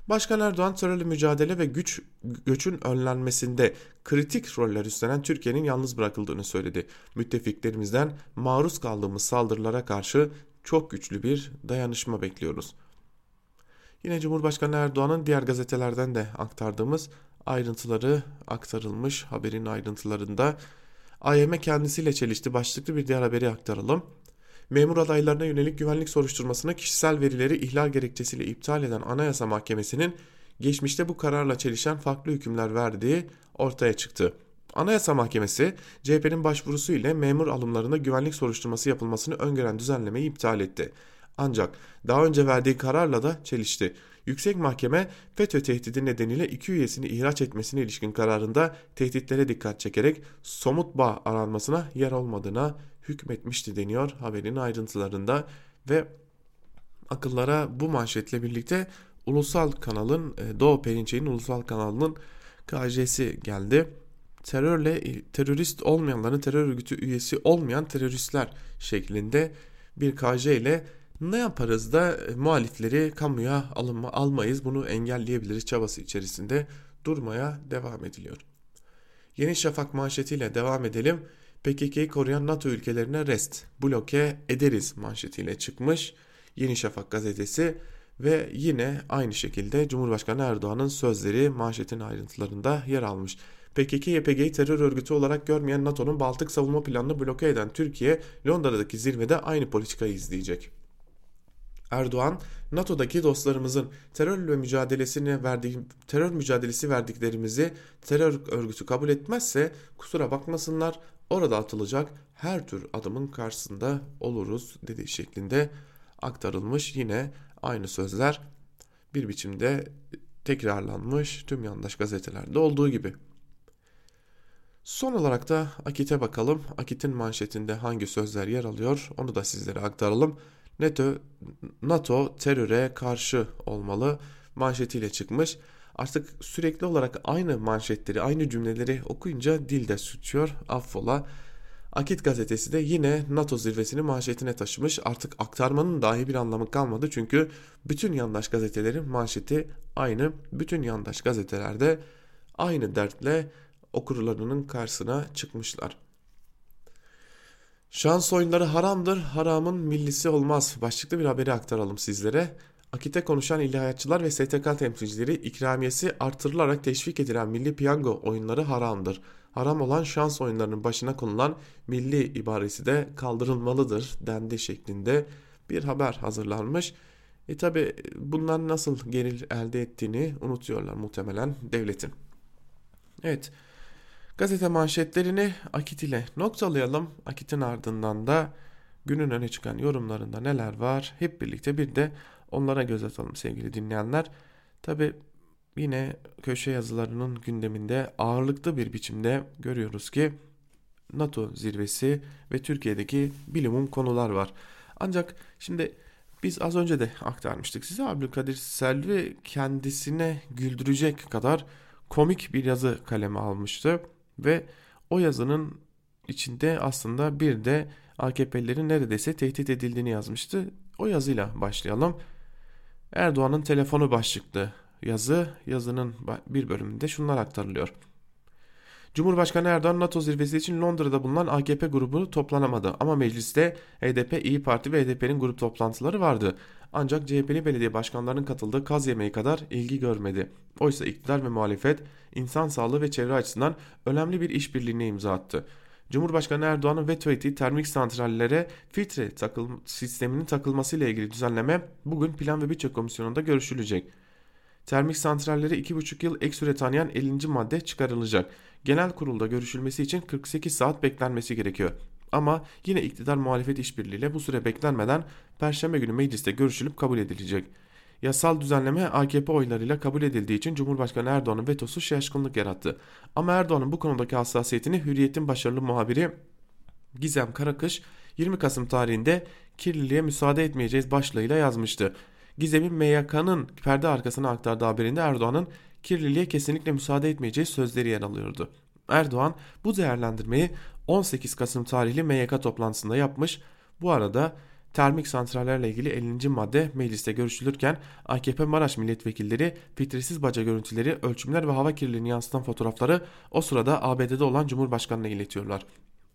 Başkan Erdoğan terörle mücadele ve güç göçün önlenmesinde kritik roller üstlenen Türkiye'nin yalnız bırakıldığını söyledi. Müttefiklerimizden maruz kaldığımız saldırılara karşı çok güçlü bir dayanışma bekliyoruz. Yine Cumhurbaşkanı Erdoğan'ın diğer gazetelerden de aktardığımız ayrıntıları aktarılmış haberin ayrıntılarında. AYM kendisiyle çelişti başlıklı bir diğer haberi aktaralım. Memur adaylarına yönelik güvenlik soruşturmasına kişisel verileri ihlal gerekçesiyle iptal eden Anayasa Mahkemesi'nin geçmişte bu kararla çelişen farklı hükümler verdiği ortaya çıktı. Anayasa Mahkemesi CHP'nin başvurusu ile memur alımlarında güvenlik soruşturması yapılmasını öngören düzenlemeyi iptal etti. Ancak daha önce verdiği kararla da çelişti. Yüksek Mahkeme FETÖ tehdidi nedeniyle iki üyesini ihraç etmesine ilişkin kararında tehditlere dikkat çekerek somut bağ aranmasına yer olmadığına hükmetmişti deniyor haberin ayrıntılarında ve akıllara bu manşetle birlikte ulusal kanalın e, Doğu Perinçek'in ulusal kanalının KJ'si geldi. Terörle terörist olmayanların terör örgütü üyesi olmayan teröristler şeklinde bir KJ ile ne yaparız da e, muhalifleri kamuya alınma, almayız bunu engelleyebiliriz çabası içerisinde durmaya devam ediliyor. Yeni Şafak manşetiyle devam edelim. PKK'yı koruyan NATO ülkelerine rest, bloke ederiz manşetiyle çıkmış Yeni Şafak gazetesi ve yine aynı şekilde Cumhurbaşkanı Erdoğan'ın sözleri manşetin ayrıntılarında yer almış. PKK-YPG'yi terör örgütü olarak görmeyen NATO'nun Baltık savunma planını bloke eden Türkiye, Londra'daki zirvede aynı politikayı izleyecek. Erdoğan, NATO'daki dostlarımızın terörle mücadelesine verdiği terör mücadelesi verdiklerimizi terör örgütü kabul etmezse kusura bakmasınlar orada atılacak her tür adımın karşısında oluruz dediği şeklinde aktarılmış yine aynı sözler bir biçimde tekrarlanmış tüm yandaş gazetelerde olduğu gibi. Son olarak da Akit'e bakalım. Akit'in manşetinde hangi sözler yer alıyor onu da sizlere aktaralım. NATO, NATO teröre karşı olmalı manşetiyle çıkmış. Artık sürekli olarak aynı manşetleri, aynı cümleleri okuyunca dilde suçuyor. Affola. Akit gazetesi de yine NATO zirvesini manşetine taşımış. Artık aktarmanın dahi bir anlamı kalmadı. Çünkü bütün yandaş gazetelerin manşeti aynı. Bütün yandaş gazetelerde aynı dertle okurlarının karşısına çıkmışlar. Şans oyunları haramdır, haramın millisi olmaz. Başlıklı bir haberi aktaralım sizlere. Akit'e konuşan ilahiyatçılar ve STK temsilcileri ikramiyesi artırılarak teşvik edilen milli piyango oyunları haramdır. Haram olan şans oyunlarının başına konulan milli ibaresi de kaldırılmalıdır dendi şeklinde bir haber hazırlanmış. E tabi bunlar nasıl gelir elde ettiğini unutuyorlar muhtemelen devletin. Evet gazete manşetlerini Akit ile noktalayalım. Akit'in ardından da günün öne çıkan yorumlarında neler var hep birlikte bir de onlara göz atalım sevgili dinleyenler. Tabi yine köşe yazılarının gündeminde ağırlıklı bir biçimde görüyoruz ki NATO zirvesi ve Türkiye'deki bilimum konular var. Ancak şimdi biz az önce de aktarmıştık size Abdülkadir Selvi kendisine güldürecek kadar komik bir yazı kaleme almıştı ve o yazının içinde aslında bir de AKP'lilerin neredeyse tehdit edildiğini yazmıştı. O yazıyla başlayalım. Erdoğan'ın telefonu başlıklı yazı yazının bir bölümünde şunlar aktarılıyor. Cumhurbaşkanı Erdoğan NATO zirvesi için Londra'da bulunan AKP grubu toplanamadı ama mecliste HDP, İyi Parti ve HDP'nin grup toplantıları vardı. Ancak CHP'li belediye başkanlarının katıldığı kaz yemeği kadar ilgi görmedi. Oysa iktidar ve muhalefet insan sağlığı ve çevre açısından önemli bir işbirliğine imza attı. Cumhurbaşkanı Erdoğan'ın veto ettiği termik santrallere filtre takıl sisteminin takılmasıyla ilgili düzenleme bugün Plan ve Bütçe Komisyonu'nda görüşülecek. Termik santrallere 2,5 yıl ek süre tanıyan 50. madde çıkarılacak. Genel kurulda görüşülmesi için 48 saat beklenmesi gerekiyor. Ama yine iktidar muhalefet işbirliğiyle bu süre beklenmeden Perşembe günü mecliste görüşülüp kabul edilecek. Yasal düzenleme AKP oylarıyla kabul edildiği için Cumhurbaşkanı Erdoğan'ın vetosu şaşkınlık yarattı. Ama Erdoğan'ın bu konudaki hassasiyetini Hürriyet'in başarılı muhabiri Gizem Karakış 20 Kasım tarihinde kirliliğe müsaade etmeyeceğiz başlığıyla yazmıştı. Gizem'in MYK'nın perde arkasına aktardığı haberinde Erdoğan'ın kirliliğe kesinlikle müsaade etmeyeceği sözleri yer alıyordu. Erdoğan bu değerlendirmeyi 18 Kasım tarihli MYK toplantısında yapmış. Bu arada termik santrallerle ilgili 50. madde mecliste görüşülürken AKP Maraş milletvekilleri filtresiz baca görüntüleri, ölçümler ve hava kirliliğini yansıtan fotoğrafları o sırada ABD'de olan Cumhurbaşkanı'na iletiyorlar.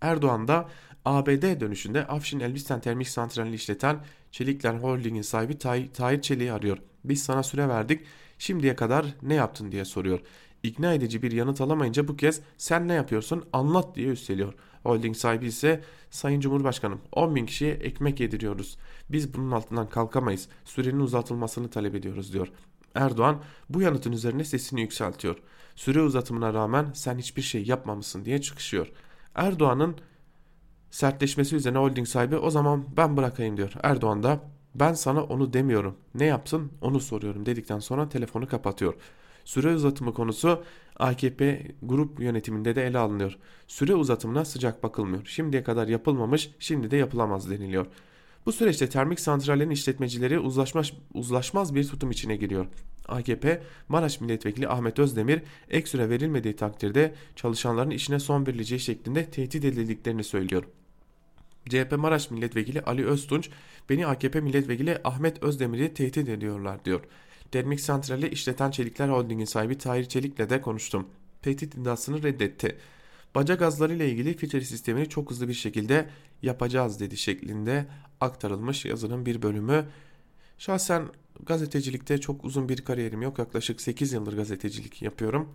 Erdoğan da ABD dönüşünde Afşin Elbistan Termik Santrali'ni işleten Çelikler Holding'in sahibi Tay Tahir Çelik'i arıyor. Biz sana süre verdik şimdiye kadar ne yaptın diye soruyor. İkna edici bir yanıt alamayınca bu kez sen ne yapıyorsun anlat diye üsteliyor. Holding sahibi ise Sayın Cumhurbaşkanım 10 bin kişiye ekmek yediriyoruz. Biz bunun altından kalkamayız. Sürenin uzatılmasını talep ediyoruz diyor. Erdoğan bu yanıtın üzerine sesini yükseltiyor. Süre uzatımına rağmen sen hiçbir şey yapmamışsın diye çıkışıyor. Erdoğan'ın sertleşmesi üzerine holding sahibi o zaman ben bırakayım diyor. Erdoğan da ben sana onu demiyorum ne yapsın onu soruyorum dedikten sonra telefonu kapatıyor. Süre uzatımı konusu AKP grup yönetiminde de ele alınıyor. Süre uzatımına sıcak bakılmıyor. Şimdiye kadar yapılmamış şimdi de yapılamaz deniliyor. Bu süreçte termik santrallerin işletmecileri uzlaşmaz, uzlaşmaz bir tutum içine giriyor. AKP, Maraş Milletvekili Ahmet Özdemir ek süre verilmediği takdirde çalışanların işine son verileceği şeklinde tehdit edildiklerini söylüyor. CHP Maraş Milletvekili Ali Öztunç, beni AKP Milletvekili Ahmet Özdemir'i tehdit ediyorlar diyor. Termik santrali işleten Çelikler Holding'in sahibi Tahir Çelik'le de konuştum. Tehdit iddiasını reddetti. Baca gazları ile ilgili filtre sistemini çok hızlı bir şekilde yapacağız dedi şeklinde aktarılmış yazının bir bölümü. Şahsen gazetecilikte çok uzun bir kariyerim yok. Yaklaşık 8 yıldır gazetecilik yapıyorum.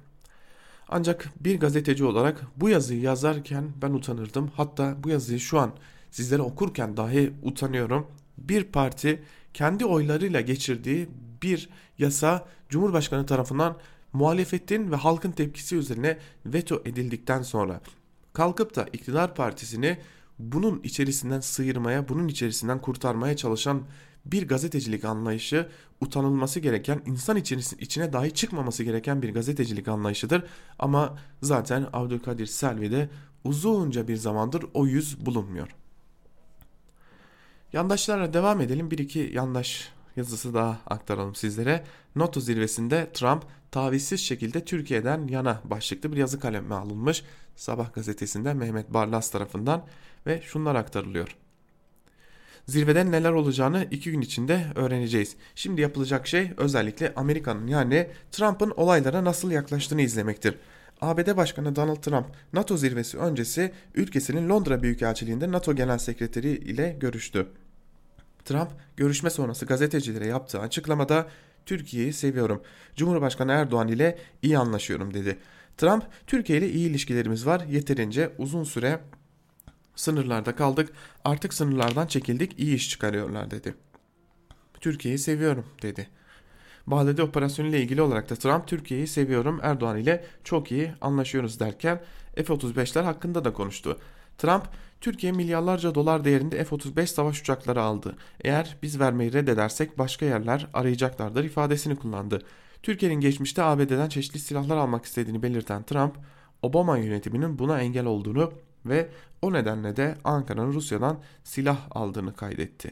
Ancak bir gazeteci olarak bu yazıyı yazarken ben utanırdım. Hatta bu yazıyı şu an sizlere okurken dahi utanıyorum. Bir parti kendi oylarıyla geçirdiği bir yasa Cumhurbaşkanı tarafından muhalefetin ve halkın tepkisi üzerine veto edildikten sonra kalkıp da iktidar partisini bunun içerisinden sıyırmaya, bunun içerisinden kurtarmaya çalışan bir gazetecilik anlayışı utanılması gereken, insan içine dahi çıkmaması gereken bir gazetecilik anlayışıdır. Ama zaten Abdülkadir Selvi'de uzunca bir zamandır o yüz bulunmuyor. Yandaşlarla devam edelim. Bir iki yandaş yazısı daha aktaralım sizlere. NATO zirvesinde Trump tavizsiz şekilde Türkiye'den yana başlıklı bir yazı kaleme alınmış. Sabah gazetesinde Mehmet Barlas tarafından ve şunlar aktarılıyor. Zirveden neler olacağını iki gün içinde öğreneceğiz. Şimdi yapılacak şey özellikle Amerika'nın yani Trump'ın olaylara nasıl yaklaştığını izlemektir. ABD Başkanı Donald Trump NATO zirvesi öncesi ülkesinin Londra Büyükelçiliğinde NATO Genel Sekreteri ile görüştü. Trump görüşme sonrası gazetecilere yaptığı açıklamada Türkiye'yi seviyorum. Cumhurbaşkanı Erdoğan ile iyi anlaşıyorum dedi. Trump Türkiye ile iyi ilişkilerimiz var. Yeterince uzun süre sınırlarda kaldık. Artık sınırlardan çekildik. iyi iş çıkarıyorlar dedi. Türkiye'yi seviyorum dedi. Bağlede operasyonu ile ilgili olarak da Trump Türkiye'yi seviyorum Erdoğan ile çok iyi anlaşıyoruz derken F-35'ler hakkında da konuştu. Trump, Türkiye milyarlarca dolar değerinde F-35 savaş uçakları aldı. Eğer biz vermeyi reddedersek başka yerler arayacaklardır ifadesini kullandı. Türkiye'nin geçmişte ABD'den çeşitli silahlar almak istediğini belirten Trump, Obama yönetiminin buna engel olduğunu ve o nedenle de Ankara'nın Rusya'dan silah aldığını kaydetti.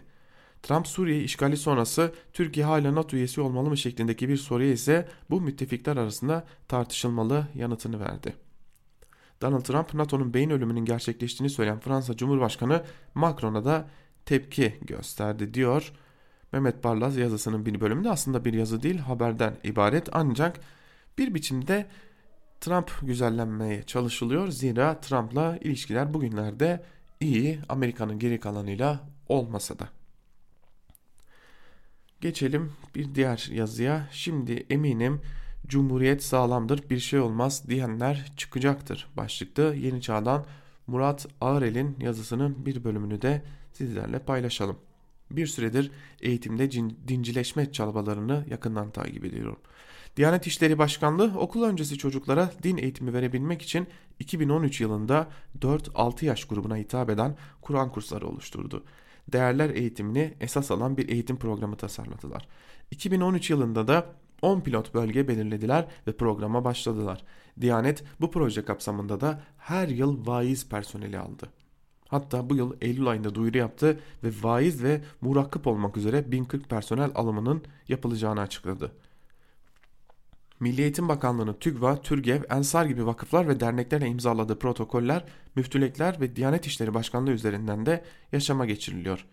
Trump Suriye işgali sonrası Türkiye hala NATO üyesi olmalı mı şeklindeki bir soruya ise bu müttefikler arasında tartışılmalı yanıtını verdi. Donald Trump NATO'nun beyin ölümünün gerçekleştiğini söyleyen Fransa Cumhurbaşkanı Macron'a da tepki gösterdi diyor. Mehmet Barlaz yazısının bir bölümünde aslında bir yazı değil haberden ibaret ancak bir biçimde Trump güzellenmeye çalışılıyor. Zira Trump'la ilişkiler bugünlerde iyi Amerika'nın geri kalanıyla olmasa da. Geçelim bir diğer yazıya. Şimdi eminim Cumhuriyet sağlamdır bir şey olmaz diyenler çıkacaktır. Başlıkta Yeni Çağ'dan Murat Ağrel'in yazısının bir bölümünü de sizlerle paylaşalım. Bir süredir eğitimde dincileşme çabalarını yakından takip ediyorum. Diyanet İşleri Başkanlığı okul öncesi çocuklara din eğitimi verebilmek için 2013 yılında 4-6 yaş grubuna hitap eden Kur'an kursları oluşturdu. Değerler eğitimini esas alan bir eğitim programı tasarladılar. 2013 yılında da 10 pilot bölge belirlediler ve programa başladılar. Diyanet bu proje kapsamında da her yıl vaiz personeli aldı. Hatta bu yıl Eylül ayında duyuru yaptı ve vaiz ve murakkıp olmak üzere 1040 personel alımının yapılacağını açıkladı. Milli Eğitim Bakanlığı'nın TÜGVA, TÜRGEV, Ensar gibi vakıflar ve derneklerle imzaladığı protokoller, müftülekler ve Diyanet İşleri Başkanlığı üzerinden de yaşama geçiriliyor.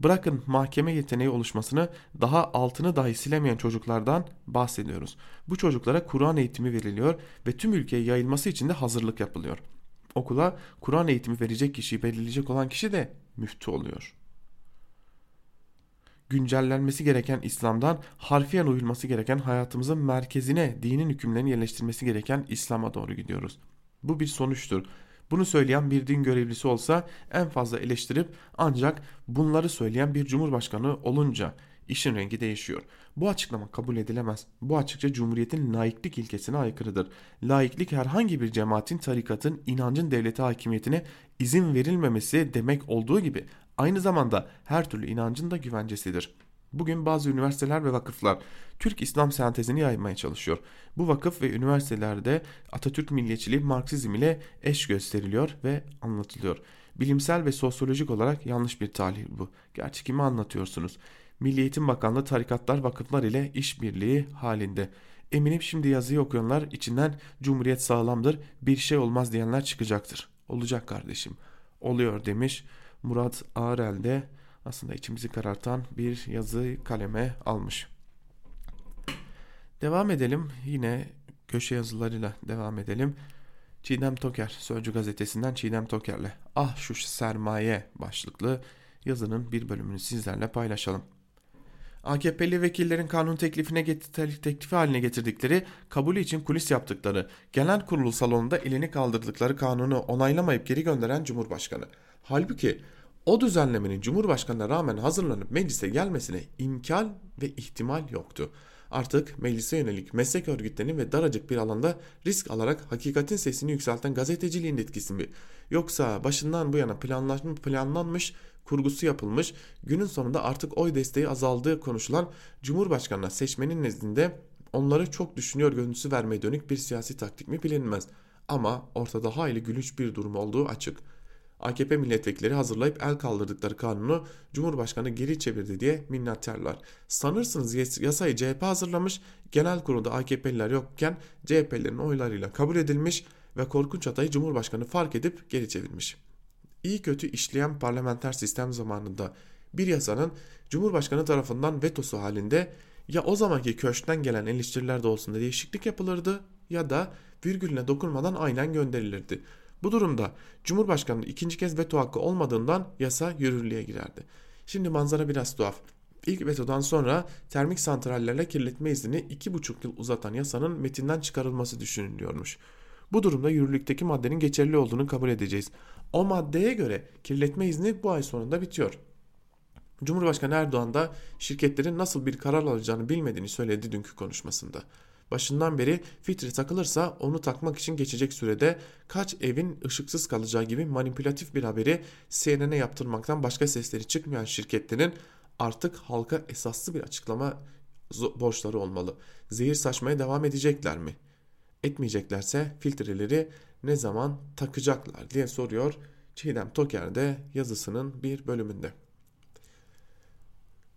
Bırakın mahkeme yeteneği oluşmasını daha altını dahi silemeyen çocuklardan bahsediyoruz. Bu çocuklara Kur'an eğitimi veriliyor ve tüm ülkeye yayılması için de hazırlık yapılıyor. Okula Kur'an eğitimi verecek kişiyi belirleyecek olan kişi de müftü oluyor. güncellenmesi gereken İslam'dan harfiyen uyulması gereken hayatımızın merkezine dinin hükümlerini yerleştirmesi gereken İslam'a doğru gidiyoruz. Bu bir sonuçtur. Bunu söyleyen bir din görevlisi olsa en fazla eleştirip ancak bunları söyleyen bir cumhurbaşkanı olunca işin rengi değişiyor. Bu açıklama kabul edilemez. Bu açıkça Cumhuriyet'in laiklik ilkesine aykırıdır. Laiklik herhangi bir cemaatin, tarikatın, inancın devlete hakimiyetine izin verilmemesi demek olduğu gibi aynı zamanda her türlü inancın da güvencesidir. Bugün bazı üniversiteler ve vakıflar Türk İslam sentezini yaymaya çalışıyor. Bu vakıf ve üniversitelerde Atatürk milliyetçiliği Marksizm ile eş gösteriliyor ve anlatılıyor. Bilimsel ve sosyolojik olarak yanlış bir tahlil bu. Gerçi kimi anlatıyorsunuz? Milli Eğitim Bakanlığı tarikatlar vakıflar ile işbirliği halinde. Eminim şimdi yazıyı okuyanlar içinden Cumhuriyet sağlamdır bir şey olmaz diyenler çıkacaktır. Olacak kardeşim. Oluyor demiş Murat Ağrel de aslında içimizi karartan bir yazı kaleme almış. Devam edelim yine köşe yazılarıyla devam edelim. Çiğdem Toker Sözcü gazetesinden Çiğdem Toker'le Ah şu sermaye başlıklı yazının bir bölümünü sizlerle paylaşalım. AKP'li vekillerin kanun teklifine teklifi haline getirdikleri, kabulü için kulis yaptıkları, genel kurulu salonunda elini kaldırdıkları kanunu onaylamayıp geri gönderen Cumhurbaşkanı. Halbuki o düzenlemenin Cumhurbaşkanı'na rağmen hazırlanıp meclise gelmesine imkan ve ihtimal yoktu. Artık meclise yönelik meslek örgütlerinin ve daracık bir alanda risk alarak hakikatin sesini yükselten gazeteciliğin etkisi mi? Yoksa başından bu yana planlanmış, planlanmış, kurgusu yapılmış, günün sonunda artık oy desteği azaldığı konuşulan Cumhurbaşkanı'na seçmenin nezdinde onları çok düşünüyor görüntüsü vermeye dönük bir siyasi taktik mi bilinmez. Ama ortada hayli gülünç bir durum olduğu açık. AKP milletvekilleri hazırlayıp el kaldırdıkları kanunu Cumhurbaşkanı geri çevirdi diye minnettarlar. Sanırsınız yasayı CHP hazırlamış, genel kurulda AKP'liler yokken CHP'lerin oylarıyla kabul edilmiş ve korkunç hatayı Cumhurbaşkanı fark edip geri çevirmiş. İyi kötü işleyen parlamenter sistem zamanında bir yasanın Cumhurbaşkanı tarafından vetosu halinde ya o zamanki köşkten gelen eleştiriler de olsun değişiklik yapılırdı ya da virgülüne dokunmadan aynen gönderilirdi. Bu durumda Cumhurbaşkanı'nın ikinci kez veto hakkı olmadığından yasa yürürlüğe girerdi. Şimdi manzara biraz tuhaf. İlk vetodan sonra termik santrallerle kirletme iznini 2,5 yıl uzatan yasanın metinden çıkarılması düşünülüyormuş. Bu durumda yürürlükteki maddenin geçerli olduğunu kabul edeceğiz. O maddeye göre kirletme izni bu ay sonunda bitiyor. Cumhurbaşkanı Erdoğan da şirketlerin nasıl bir karar alacağını bilmediğini söyledi dünkü konuşmasında. Başından beri filtre takılırsa onu takmak için geçecek sürede kaç evin ışıksız kalacağı gibi manipülatif bir haberi CNN'e yaptırmaktan başka sesleri çıkmayan şirketlerin artık halka esaslı bir açıklama borçları olmalı. Zehir saçmaya devam edecekler mi? Etmeyeceklerse filtreleri ne zaman takacaklar diye soruyor Çiğdem Toker de yazısının bir bölümünde.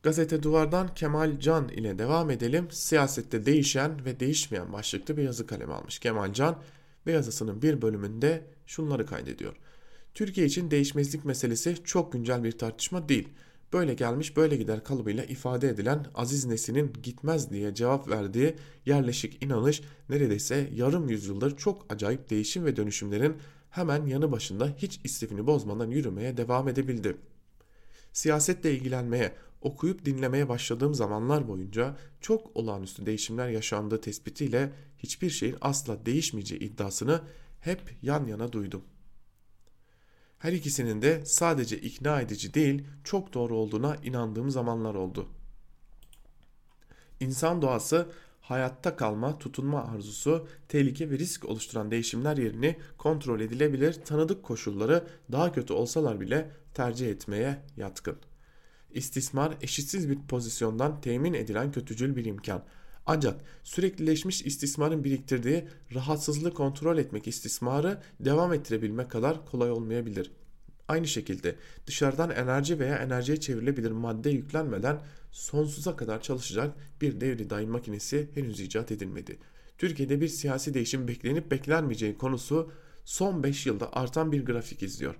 Gazete Duvar'dan Kemal Can ile devam edelim. Siyasette değişen ve değişmeyen başlıklı bir yazı kalemi almış Kemal Can ve yazısının bir bölümünde şunları kaydediyor. Türkiye için değişmezlik meselesi çok güncel bir tartışma değil. Böyle gelmiş böyle gider kalıbıyla ifade edilen Aziz Nesin'in gitmez diye cevap verdiği yerleşik inanış neredeyse yarım yüzyıldır çok acayip değişim ve dönüşümlerin hemen yanı başında hiç istifini bozmadan yürümeye devam edebildi. Siyasetle ilgilenmeye, okuyup dinlemeye başladığım zamanlar boyunca çok olağanüstü değişimler yaşandığı tespitiyle hiçbir şeyin asla değişmeyeceği iddiasını hep yan yana duydum. Her ikisinin de sadece ikna edici değil, çok doğru olduğuna inandığım zamanlar oldu. İnsan doğası hayatta kalma, tutunma arzusu, tehlike ve risk oluşturan değişimler yerini kontrol edilebilir, tanıdık koşulları daha kötü olsalar bile tercih etmeye yatkın. İstismar eşitsiz bir pozisyondan temin edilen kötücül bir imkan. Ancak süreklileşmiş istismarın biriktirdiği rahatsızlığı kontrol etmek istismarı devam ettirebilmek kadar kolay olmayabilir. Aynı şekilde dışarıdan enerji veya enerjiye çevrilebilir madde yüklenmeden sonsuza kadar çalışacak bir devri daim makinesi henüz icat edilmedi. Türkiye'de bir siyasi değişim beklenip beklenmeyeceği konusu son 5 yılda artan bir grafik izliyor.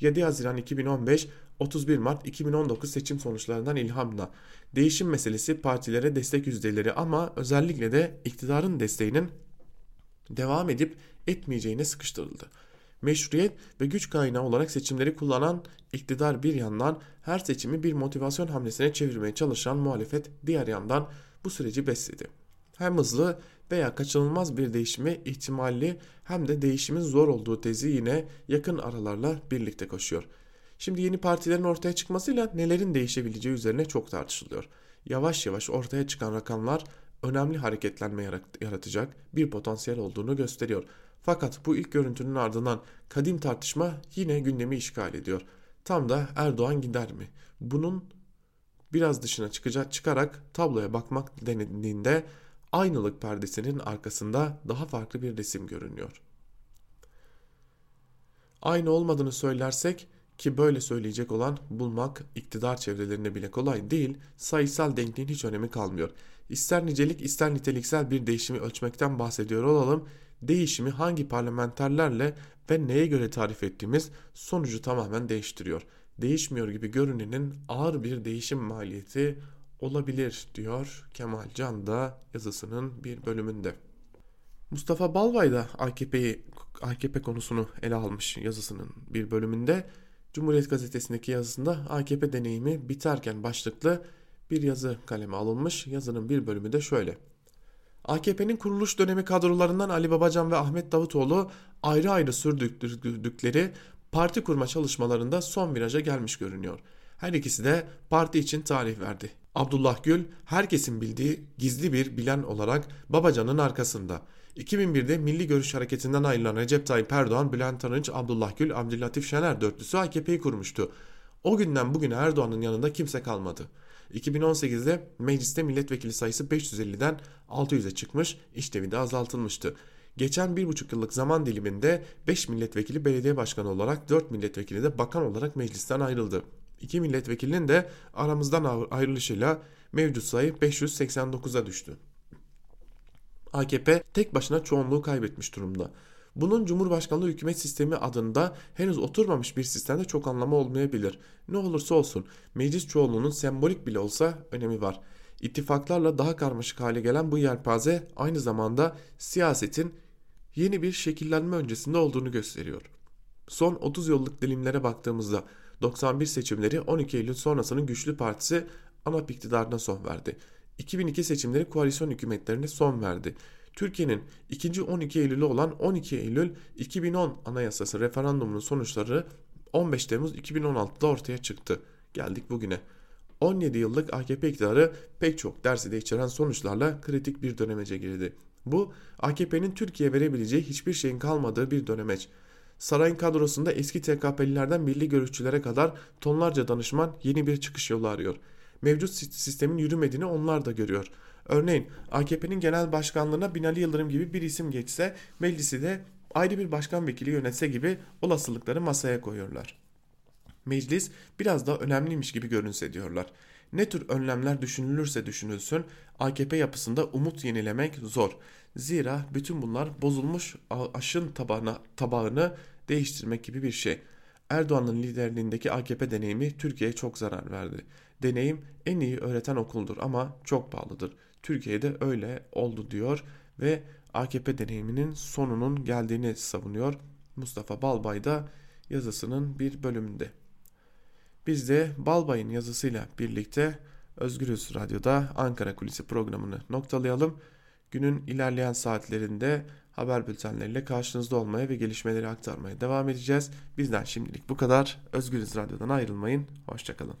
7 Haziran 2015 31 Mart 2019 seçim sonuçlarından ilhamla değişim meselesi partilere destek yüzdeleri ama özellikle de iktidarın desteğinin devam edip etmeyeceğine sıkıştırıldı. Meşruiyet ve güç kaynağı olarak seçimleri kullanan iktidar bir yandan her seçimi bir motivasyon hamlesine çevirmeye çalışan muhalefet diğer yandan bu süreci besledi. Hem hızlı veya kaçınılmaz bir değişime ihtimalli hem de değişimin zor olduğu tezi yine yakın aralarla birlikte koşuyor. Şimdi yeni partilerin ortaya çıkmasıyla nelerin değişebileceği üzerine çok tartışılıyor. Yavaş yavaş ortaya çıkan rakamlar önemli hareketlenme yaratacak bir potansiyel olduğunu gösteriyor. Fakat bu ilk görüntünün ardından kadim tartışma yine gündemi işgal ediyor. Tam da Erdoğan gider mi? Bunun biraz dışına çıkacak çıkarak tabloya bakmak denildiğinde aynılık perdesinin arkasında daha farklı bir resim görünüyor. Aynı olmadığını söylersek ki böyle söyleyecek olan bulmak iktidar çevrelerinde bile kolay değil, sayısal denkliğin hiç önemi kalmıyor. İster nicelik ister niteliksel bir değişimi ölçmekten bahsediyor olalım, değişimi hangi parlamenterlerle ve neye göre tarif ettiğimiz sonucu tamamen değiştiriyor. Değişmiyor gibi görünenin ağır bir değişim maliyeti olabilir diyor Kemal Can da yazısının bir bölümünde. Mustafa Balbay da AKP'yi AKP konusunu ele almış yazısının bir bölümünde. Cumhuriyet Gazetesi'ndeki yazısında AKP deneyimi biterken başlıklı bir yazı kaleme alınmış. Yazının bir bölümü de şöyle. AKP'nin kuruluş dönemi kadrolarından Ali Babacan ve Ahmet Davutoğlu ayrı ayrı sürdürdükleri parti kurma çalışmalarında son viraja gelmiş görünüyor. Her ikisi de parti için tarih verdi. Abdullah Gül herkesin bildiği gizli bir bilen olarak Babacan'ın arkasında. 2001'de Milli Görüş Hareketi'nden ayrılan Recep Tayyip Erdoğan, Bülent Arınç, Abdullah Gül, Abdülatif Şener dörtlüsü AKP'yi kurmuştu. O günden bugüne Erdoğan'ın yanında kimse kalmadı. 2018'de mecliste milletvekili sayısı 550'den 600'e çıkmış, işlevi de azaltılmıştı. Geçen bir buçuk yıllık zaman diliminde 5 milletvekili belediye başkanı olarak 4 milletvekili de bakan olarak meclisten ayrıldı. 2 milletvekilinin de aramızdan ayrılışıyla mevcut sayı 589'a düştü. AKP tek başına çoğunluğu kaybetmiş durumda. Bunun Cumhurbaşkanlığı hükümet sistemi adında henüz oturmamış bir sistemde çok anlamı olmayabilir. Ne olursa olsun meclis çoğunluğunun sembolik bile olsa önemi var. İttifaklarla daha karmaşık hale gelen bu yelpaze aynı zamanda siyasetin yeni bir şekillenme öncesinde olduğunu gösteriyor. Son 30 yıllık dilimlere baktığımızda 91 seçimleri 12 Eylül sonrasının güçlü partisi ANAP iktidarına son verdi. 2002 seçimleri koalisyon hükümetlerine son verdi. Türkiye'nin ikinci 12 Eylül'ü olan 12 Eylül 2010 Anayasası referandumunun sonuçları 15 Temmuz 2016'da ortaya çıktı. Geldik bugüne. 17 yıllık AKP iktidarı pek çok dersi de içeren sonuçlarla kritik bir dönemece girdi. Bu AKP'nin Türkiye verebileceği hiçbir şeyin kalmadığı bir dönemeç. Sarayın kadrosunda eski TKP'lilerden milli görüşçülere kadar tonlarca danışman yeni bir çıkış yolu arıyor. Mevcut sistemin yürümediğini onlar da görüyor. Örneğin AKP'nin genel başkanlığına Binali Yıldırım gibi bir isim geçse meclisi de ayrı bir başkan vekili yönetse gibi olasılıkları masaya koyuyorlar. Meclis biraz daha önemliymiş gibi görünse diyorlar. Ne tür önlemler düşünülürse düşünülsün AKP yapısında umut yenilemek zor. Zira bütün bunlar bozulmuş aşın tabağına, tabağını değiştirmek gibi bir şey. Erdoğan'ın liderliğindeki AKP deneyimi Türkiye'ye çok zarar verdi. Deneyim en iyi öğreten okuldur ama çok pahalıdır. Türkiye'de öyle oldu diyor ve AKP deneyiminin sonunun geldiğini savunuyor Mustafa Balbay da yazısının bir bölümünde. Biz de Balbay'ın yazısıyla birlikte Özgürüz Radyo'da Ankara Kulisi programını noktalayalım. Günün ilerleyen saatlerinde haber bültenleriyle karşınızda olmaya ve gelişmeleri aktarmaya devam edeceğiz. Bizden şimdilik bu kadar. Özgürüz Radyo'dan ayrılmayın. Hoşçakalın.